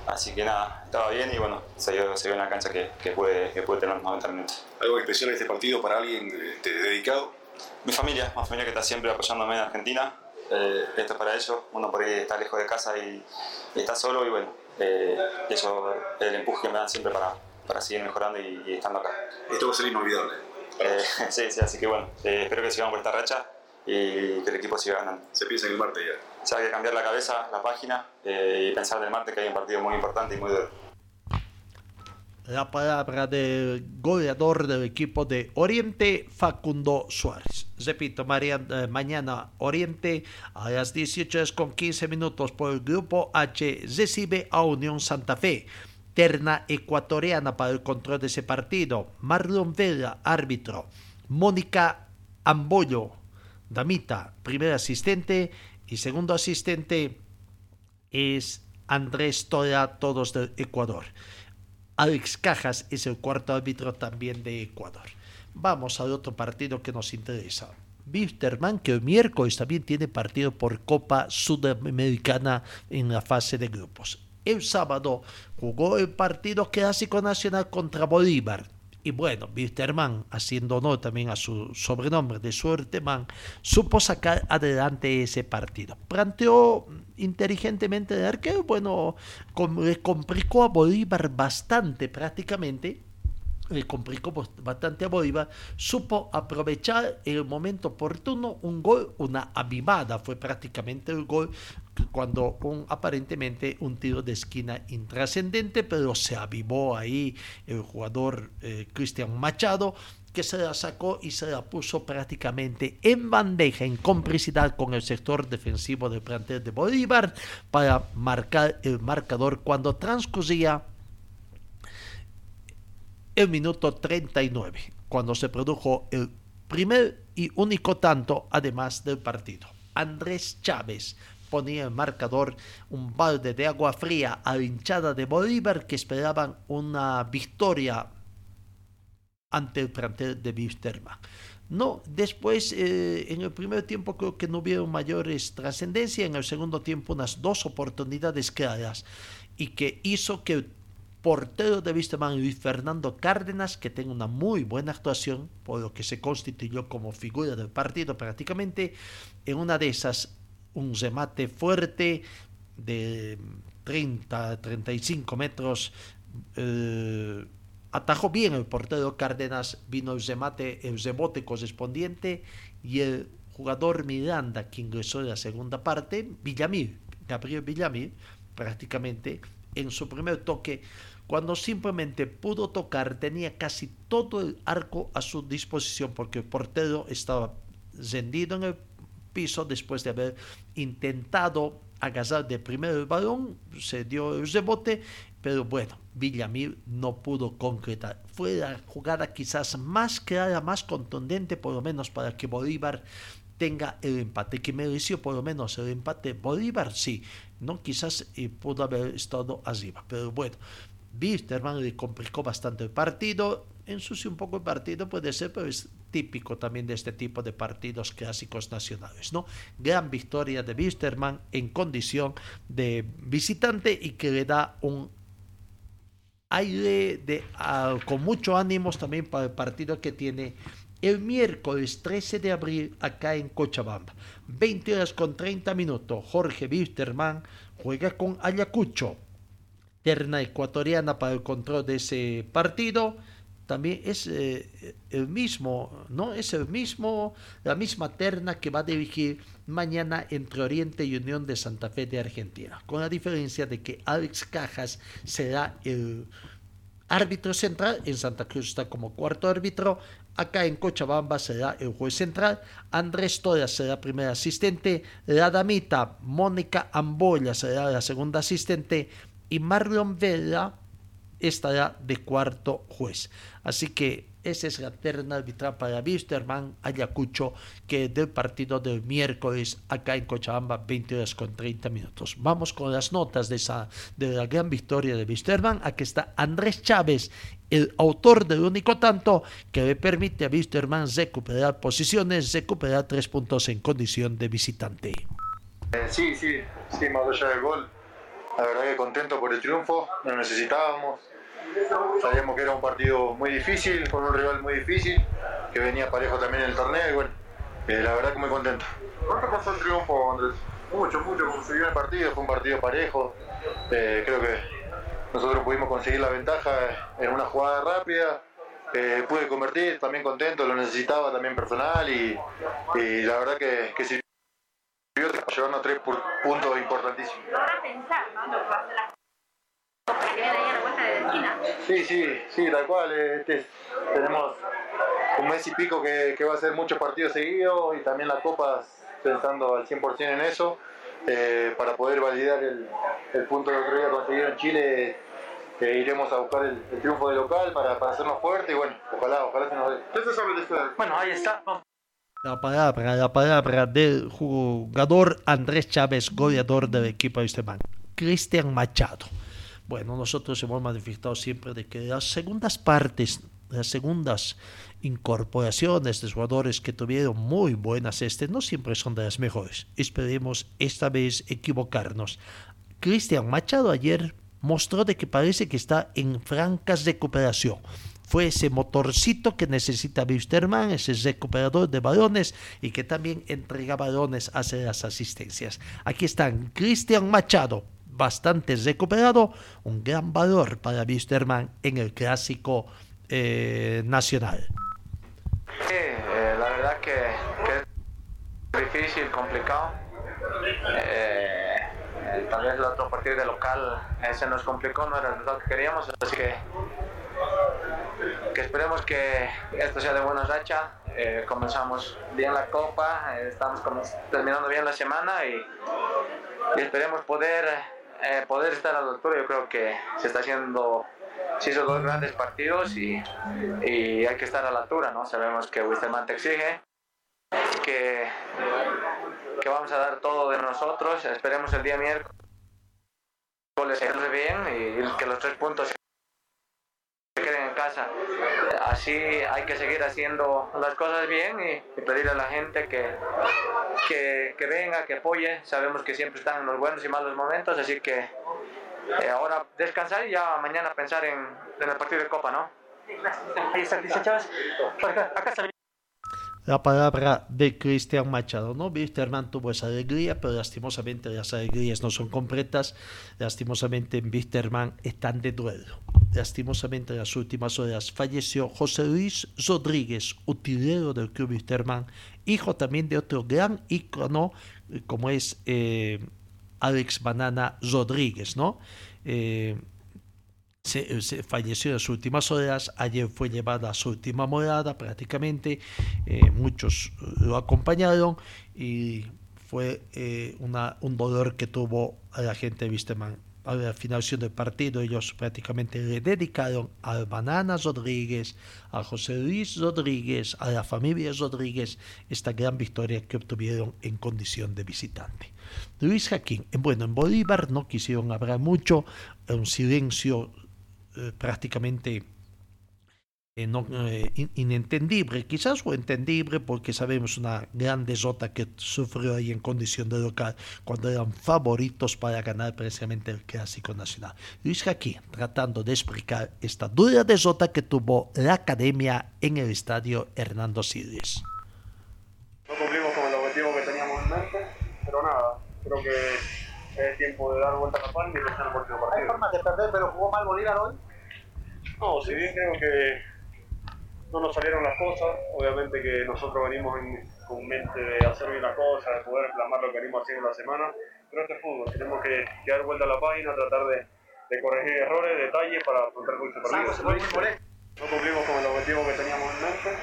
Así que nada, estaba bien y bueno, se vio, se la cancha que, que, puede, que puede tener los 90 minutos. ¿Algo especial en este partido para alguien este, dedicado? Mi familia, mi familia que está siempre apoyándome en Argentina. Eh, esto es para ellos, uno por ahí está lejos de casa y, y está solo y bueno, eh, eso es el empuje que me dan siempre para, para seguir mejorando y, y estando acá. Esto va a ser inolvidable. Eh, sí, sí, así que bueno, eh, espero que sigamos por esta racha y que el equipo siga ganando. Se piensa en el martes ya. O hay que cambiar la cabeza, la página eh, y pensar del martes que hay un partido muy importante y muy duro. La palabra del goleador del equipo de Oriente, Facundo Suárez. Repito, Mariana, mañana Oriente a las 18 con 15 minutos por el grupo H recibe a Unión Santa Fe. Terna ecuatoriana para el control de ese partido. Marlon Vela, árbitro. Mónica Ambollo, damita, primer asistente. Y segundo asistente es Andrés Toya, todos del Ecuador. Alex Cajas es el cuarto árbitro también de Ecuador. Vamos al otro partido que nos interesa. Wisterman, que el miércoles también tiene partido por Copa Sudamericana en la fase de grupos. El sábado jugó el partido clásico nacional contra Bolívar. Y bueno, Wisterman, haciendo honor también a su sobrenombre de Suerteman, supo sacar adelante ese partido. Planteó inteligentemente el arquero, bueno, le complicó a Bolívar bastante prácticamente, le complicó bastante a Bolívar, supo aprovechar el momento oportuno, un gol, una avivada, fue prácticamente el gol cuando aparentemente un tiro de esquina intrascendente, pero se avivó ahí el jugador eh, Cristian Machado, que se la sacó y se la puso prácticamente en bandeja, en complicidad con el sector defensivo del plantel de Bolívar, para marcar el marcador cuando transcurría el minuto 39, cuando se produjo el primer y único tanto, además del partido. Andrés Chávez ponía el marcador un balde de agua fría a la hinchada de Bolívar que esperaban una victoria ante el plantel de Wisterman. No, después eh, en el primer tiempo creo que no hubieron mayores trascendencia, en el segundo tiempo unas dos oportunidades claras y que hizo que portero de Wisterman, Luis Fernando Cárdenas, que tenga una muy buena actuación, por lo que se constituyó como figura del partido prácticamente, en una de esas un remate fuerte de 30, 35 metros. Eh, atajó bien el portero Cárdenas, vino el remate, el rebote correspondiente y el jugador Miranda que ingresó en la segunda parte, Villamil, Gabriel Villamil, prácticamente en su primer toque, cuando simplemente pudo tocar, tenía casi todo el arco a su disposición porque el portero estaba rendido en el piso después de haber intentado agarrar de primero el balón, se dio el rebote, pero bueno, Villamil no pudo concretar. Fue la jugada quizás más clara, más contundente, por lo menos para que Bolívar tenga el empate, que mereció por lo menos el empate. Bolívar sí, no quizás eh, pudo haber estado arriba, pero bueno, Wisterman le complicó bastante el partido, ensució un poco el partido, puede ser, pero es típico también de este tipo de partidos clásicos nacionales, ¿no? Gran victoria de Wisterman en condición de visitante y que le da un aire de, uh, con mucho ánimos también para el partido que tiene el miércoles 13 de abril acá en Cochabamba. 20 horas con 30 minutos. Jorge Wisterman juega con Ayacucho terna ecuatoriana para el control de ese partido también es eh, el mismo, ¿no? Es el mismo, la misma terna que va a dirigir mañana entre Oriente y Unión de Santa Fe de Argentina, con la diferencia de que Alex Cajas será el árbitro central, en Santa Cruz está como cuarto árbitro, acá en Cochabamba será el juez central, Andrés Torres será primer asistente, la damita Mónica Amboya será la segunda asistente, y Marlon Vela estará de cuarto juez. Así que esa es la terna arbitral para Wisterman Ayacucho, que del partido del miércoles acá en Cochabamba, 20 horas con 30 minutos. Vamos con las notas de, esa, de la gran victoria de Wisterman. Aquí está Andrés Chávez, el autor del único tanto que le permite a Wisterman recuperar posiciones, recuperar tres puntos en condición de visitante. Eh, sí, sí, sí, más allá del gol. La verdad que contento por el triunfo, lo necesitábamos Sabíamos que era un partido muy difícil, con un rival muy difícil, que venía parejo también en el torneo y bueno, eh, la verdad que muy contento. ¿Cuánto pasó el triunfo, Andrés? Mucho, mucho, como el partido, fue un partido parejo. Eh, creo que nosotros pudimos conseguir la ventaja en una jugada rápida. Eh, pude convertir, también contento, lo necesitaba también personal y, la verdad que, que sirvió llevarnos tres puntos importantísimos. Ahora pensar, ¿no? Sí, sí, sí, tal cual. Este, tenemos un mes y pico que, va a ser muchos partidos seguidos y también la Copa pensando al 100% en eso. Eh, para poder validar el, punto que otro día conseguido en Chile, eh, iremos a buscar el, triunfo de local para, para hacernos fuertes y bueno, ojalá, ojalá se nos dé. ¿Qué se sabe de? Bueno, ahí está. La palabra, la palabra del jugador Andrés Chávez, goleador del equipo de este man. Cristian Machado. Bueno, nosotros hemos manifestado siempre de que las segundas partes, las segundas incorporaciones de jugadores que tuvieron muy buenas este no siempre son de las mejores. Esperemos esta vez equivocarnos. Cristian Machado ayer mostró de que parece que está en francas recuperación. Fue ese motorcito que necesita Wisterman, ese recuperador de balones y que también entrega balones hacia las asistencias. Aquí están Cristian Machado, bastante recuperado, un gran valor para Wisterman en el clásico eh, nacional. Sí, eh, la verdad que, es difícil, complicado. Eh, tal vez el otro partido de local se nos complicó, no era lo que queríamos, así que, esperemos que esto sea de buena racha. comenzamos bien la copa, estamos terminando bien la semana y, esperemos poder eh, poder estar a la altura, yo creo que se está haciendo, se hizo dos grandes partidos y, y hay que estar a la altura, ¿no? Sabemos que Wisterman te exige, que, que vamos a dar todo de nosotros, esperemos el día miércoles bien y que los tres puntos queden en casa. Así hay que seguir haciendo las cosas bien y, pedirle a la gente que, que, venga, que apoye. Sabemos que siempre están en los buenos y malos momentos, así que eh, ahora descansar y ya mañana pensar en, el partido de Copa, ¿no? Ahí está, Acá está la palabra de Cristian Machado. ¿no? Wisterman tuvo esa alegría, pero lastimosamente las alegrías no son completas. Lastimosamente en Wisterman están de duelo. Lastimosamente en las últimas horas falleció José Luis Rodríguez, utilero del Club Wisterman, hijo también de otro gran ícono como es eh, Alex Banana Rodríguez, ¿no? Eh, se, falleció en las últimas horas, ayer fue llevada a su última morada prácticamente, eh, muchos lo acompañaron y fue eh, un dolor que tuvo a la gente de Visteman. A la finalización del partido ellos prácticamente le dedicaron a Banana Rodríguez, a José Luis Rodríguez, a la familia Rodríguez esta gran victoria que obtuvieron en condición de visitante. Luis Jaquín, bueno, en Bolívar no quisieron hablar mucho, un silencio eh, prácticamente eh, no, eh, inentendible, quizás o entendible porque sabemos una gran desota que sufrió ahí en condición de local cuando eran favoritos para ganar precisamente el Clásico Nacional. Luis aquí tratando de explicar esta dura desota que tuvo la academia en el estadio Hernando Siles. No cumplimos con el objetivo que teníamos en mente, pero nada, creo que es tiempo de dar vuelta a la página y en el próximo partido. ¿Hay formas de perder, pero jugó mal Bolívar hoy? No, si bien creo que no nos salieron las cosas, obviamente que nosotros venimos con mente de hacer bien las cosas, de poder plasmar lo que venimos haciendo la semana, pero este es fútbol, tenemos que, dar vuelta a la página, tratar de, de corregir errores, detalles para afrontar muchos partidos. No cumplimos con el objetivo que teníamos en mente.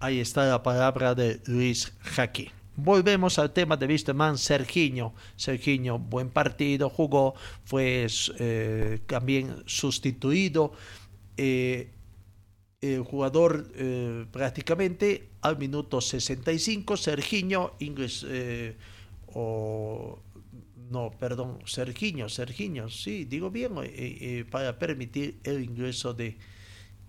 Ahí está la palabra de Luis Jaque volvemos al tema de Wisterman, Serginho. Serginho, buen partido, jugó, fue eh, también sustituido. Eh, el jugador eh, prácticamente al minuto 65, Serginho, inglés, o no, perdón, Serginho, Serginho, sí, digo bien, para permitir el ingreso de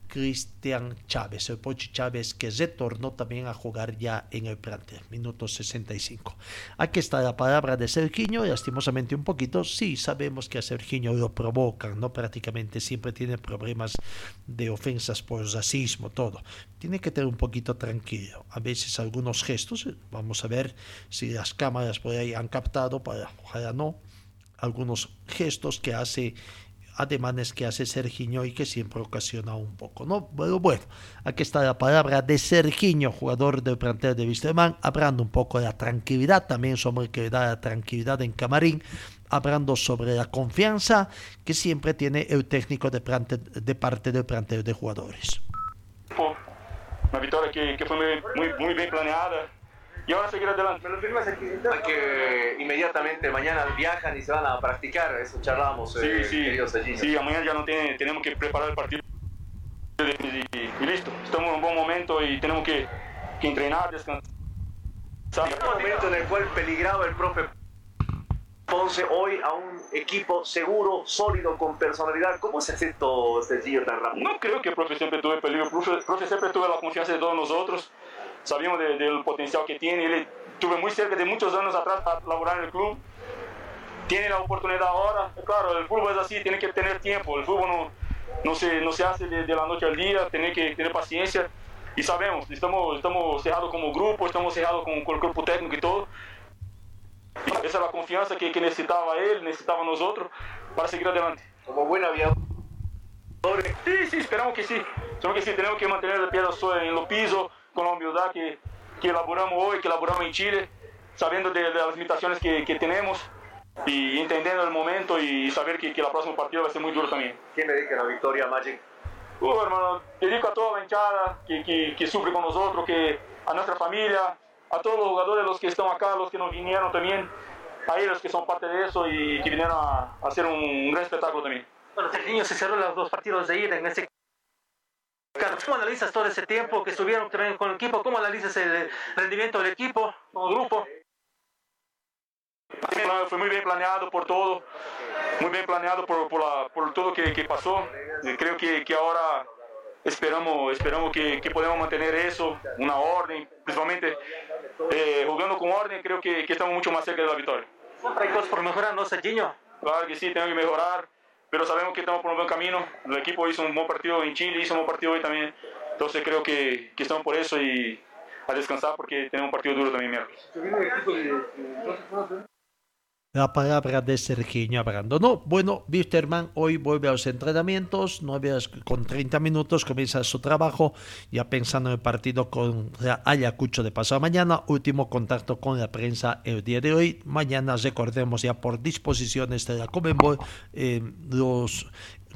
Cristian Chávez, el Pochi Chávez que retornó también a jugar ya en el plantel, minuto 65. Aquí está la palabra de Sergiño, lastimosamente un poquito, sí sabemos que a Sergiño lo provocan, ¿no? Prácticamente siempre tiene problemas de ofensas por racismo, todo. Tiene que tener un poquito tranquilo. A veces algunos gestos, vamos a ver si las cámaras por ahí han captado, para, ojalá no, algunos gestos que hace ademanes que hace Sergiño y que siempre ocasiona un poco, ¿no? Pero bueno, aquí está la palabra de Sergiño, jugador del plantel de Wisterman, hablando un poco de la tranquilidad, también sobre que da la tranquilidad en Camarín, hablando sobre la confianza que siempre tiene el técnico de, de parte del plantel de jugadores. Una victoria que, fue muy bien planeada, y ahora seguir adelante. Hay que inmediatamente mañana viajan y se van a practicar, eso charlábamos. Sí, eh, sí, sí, mañana ya no tiene, tenemos que preparar el partido y, listo. Estamos en un buen momento y tenemos que, que entrenar, descansar. Un momento en el cual peligraba el profe Ponce hoy a un equipo seguro, sólido, con personalidad. ¿Cómo se hace todo este tan rápido? No creo que el profe siempre tuve peligro. El profe, profe siempre tuvo la confianza de todos nosotros sabíamos del potencial que tiene. Él tuve muy cerca de muchos años atrás para laborar en el club. Tiene la oportunidad ahora. Claro, el fútbol es así, tiene que tener tiempo. El fútbol no, no, se, no se hace de, la noche al día, tiene que tener paciencia. Y sabemos, estamos, estamos cerrados como grupo, estamos cerrados con, con el cuerpo técnico y todo. esa es la confianza que, que, necesitaba él, necesitaba nosotros para seguir adelante. Como buen aviador. Sí, sí, esperamos que sí. Esperamos que sí, tenemos que mantener el pie en los pisos, con la humildad que, que elaboramos hoy, que elaboramos en Chile, sabiendo de, las limitaciones que, que, tenemos y entendiendo el momento y saber que, que la próxima partida va a ser muy duro también. ¿Quién le dedica la victoria a Magic? Uh, hermano, dedico a toda la hinchada que, que, que, sufre con nosotros, que a nuestra familia, a todos los jugadores, los que están acá, los que nos vinieron también, a ellos que son parte de eso y que vinieron a, hacer un, gran espectáculo también. Bueno, el niño se cerró los dos partidos de ida en ese ¿Cómo analizas todo ese tiempo que estuvieron con el equipo? ¿Cómo analizas el rendimiento del equipo como grupo? Fue muy bien planeado por todo, muy bien planeado por, por, la, por todo que, que pasó. Creo que, que, ahora esperamos, esperamos que, que podamos mantener eso, una orden, principalmente eh, jugando con orden, creo que, que, estamos mucho más cerca de la victoria. ¿Hay cosas por mejorar, no, Serginho? Claro que sí, tengo que mejorar pero sabemos que estamos por un buen camino. El equipo hizo un buen partido en Chile, hizo un buen partido hoy también. Entonces creo que, que estamos por eso y a descansar porque tenemos un partido duro también miércoles la palabra de Serginho No, Bueno, Wisterman hoy vuelve a los entrenamientos, 9 con 30 minutos, comienza su trabajo, ya pensando en el partido con Ayacucho de pasado mañana, último contacto con la prensa el día de hoy. Mañana recordemos ya por disposiciones de la Comenbol, eh, los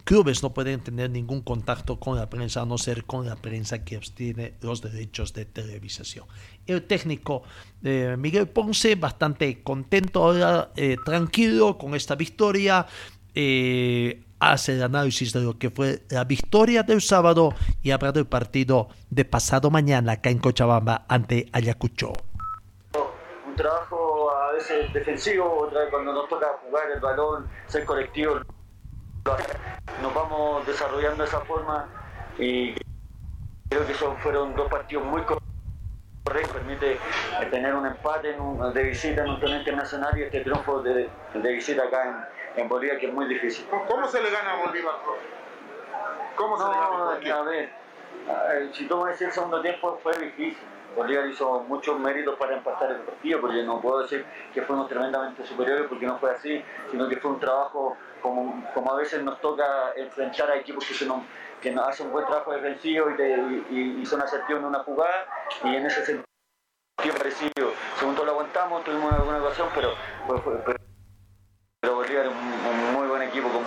clubes no pueden tener ningún contacto con la prensa a no ser con la prensa que obtiene los derechos de televisación. El técnico eh, Miguel Ponce, bastante contento ahora, eh, tranquilo con esta victoria. Eh, hace el análisis de lo que fue la victoria del sábado y habla del partido de pasado mañana acá en Cochabamba ante Ayacucho. Un trabajo a veces defensivo, otra vez cuando nos toca jugar el balón, ser colectivo nos vamos desarrollando de esa forma y creo que son, fueron dos partidos muy correctos. Permite tener un empate de visita en un torneo internacional y este triunfo de, visita acá en, Bolivia que es muy difícil. ¿Cómo se le gana a Bolívar? ¿Cómo se le gana a A ver, si tú decís el segundo tiempo fue difícil. Bolívar hizo muchos méritos para empatar el partido, porque no puedo decir que fuimos tremendamente superiores, porque no fue así, sino que fue un trabajo como, como a veces nos toca enfrentar a equipos que, se nos, que nos hacen un buen trabajo defensivo y, y, son asertivos en una jugada, y en ese sentido parecido. Segundo lo aguantamos, tuvimos alguna ocasión, pero, pero, pero Bolívar es un, muy buen equipo. Con...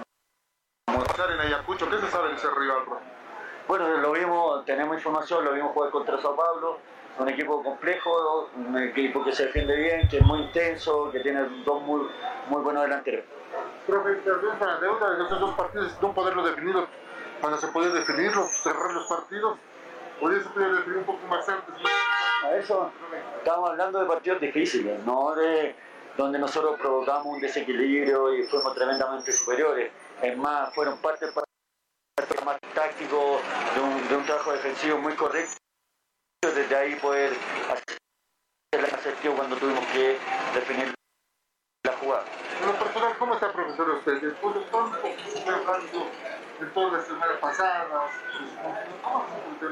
en Ayacucho, ¿qué se sabe de ese rival? Bueno, lo vimos, tenemos información, lo vimos jugar contra Sao Paulo, un equipo complejo, un equipo que se defiende bien, que es muy intenso, que tiene dos muy, muy buenos delanteros. Profe, la deuda de esos dos partidos, no poderlo definir cuando se podía definirlo, cerrar los partidos, podría se podía definir un poco más antes. A eso estamos hablando de partidos difíciles, no de donde nosotros provocamos un desequilibrio y fuimos tremendamente superiores. Es más, fueron parte del partido más táctico, de un, de un trabajo defensivo muy correcto. Desde ahí poder hacer el asertivo cuando tuvimos que definir la jugada. En lo personal, ¿cómo está profesor usted? Después de lo que estuve hablando de todas las semanas pasadas, ¿cómo se.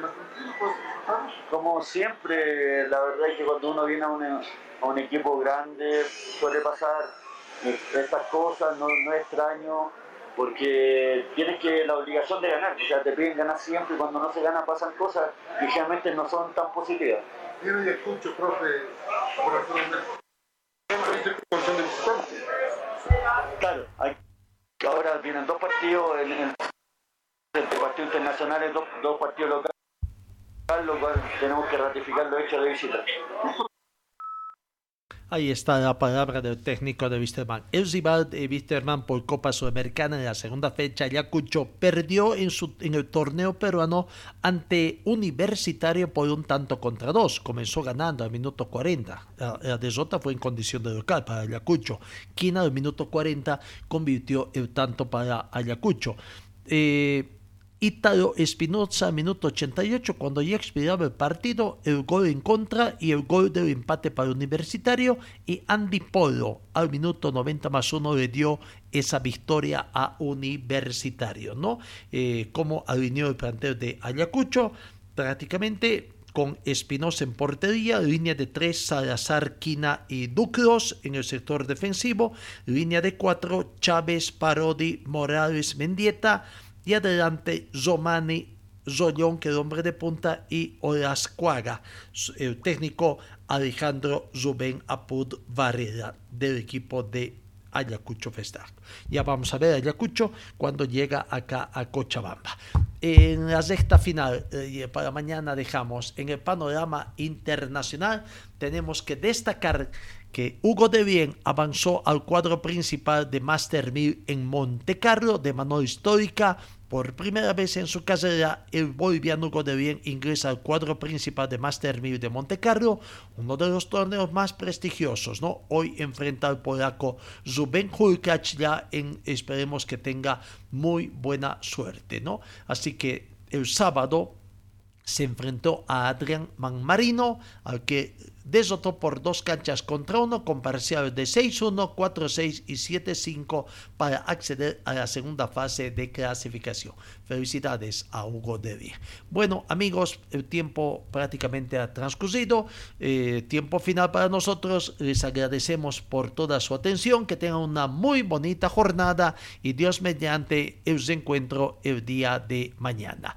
Como siempre, la verdad es que cuando uno viene a un, a un equipo grande suele pasar estas cosas, no, no es extraño, porque tienes que la obligación de ganar, o sea, te piden ganar siempre y cuando no se gana pasan cosas que generalmente no son tan positivas. Yo no escucho, profe, de visitante. Claro, hay, ahora vienen dos partidos, en, en, entre partidos internacionales, dos, dos partidos locales, lo cual tenemos que ratificar los hechos de visita. Ahí está la palabra del técnico de Wisterman. El de Wisterman por Copa Sudamericana en la segunda fecha, Ayacucho, perdió en, su, en el torneo peruano ante Universitario por un tanto contra dos. Comenzó ganando al minuto 40. La, la derrota fue en condición de local para Ayacucho. Quien al minuto 40 convirtió el tanto para Ayacucho. Eh, Ítalo Espinoza, minuto 88, cuando ya expiraba el partido, el gol en contra y el gol del empate para Universitario. Y Andy Polo, al minuto 90 más 1, le dio esa victoria a Universitario, ¿no? Eh, como alineó el plantel de Ayacucho, prácticamente con Espinosa en portería, línea de tres, Salazar, Quina y Ducros en el sector defensivo, línea de cuatro, Chávez, Parodi, Morales, Mendieta, y adelante Romani Zollón, que es hombre de punta, y Olascuaga, el técnico Alejandro Rubén Apud Varela del equipo de Ayacucho Festac. Ya vamos a ver Ayacucho cuando llega acá a Cochabamba. En la sexta final, eh, para mañana dejamos en el panorama internacional, tenemos que destacar que Hugo de Bien avanzó al cuadro principal de Master 1000 en Monte Carlo de mano histórica. Por primera vez en su carrera, el boliviano Hugo de Bien ingresa al cuadro principal de Master 1000 de Monte Carlo, uno de los torneos más prestigiosos. ¿no? Hoy enfrenta al polaco Zubén Hulkacz ya en, esperemos que tenga muy buena suerte. ¿no? Así que el sábado se enfrentó a Adrián Manmarino, al que desotó por dos canchas contra uno con parciales de 6-1, 4-6 y 7-5 para acceder a la segunda fase de clasificación. Felicidades a Hugo Devi. Bueno amigos, el tiempo prácticamente ha transcurrido, eh, tiempo final para nosotros, les agradecemos por toda su atención, que tengan una muy bonita jornada y Dios mediante el encuentro el día de mañana.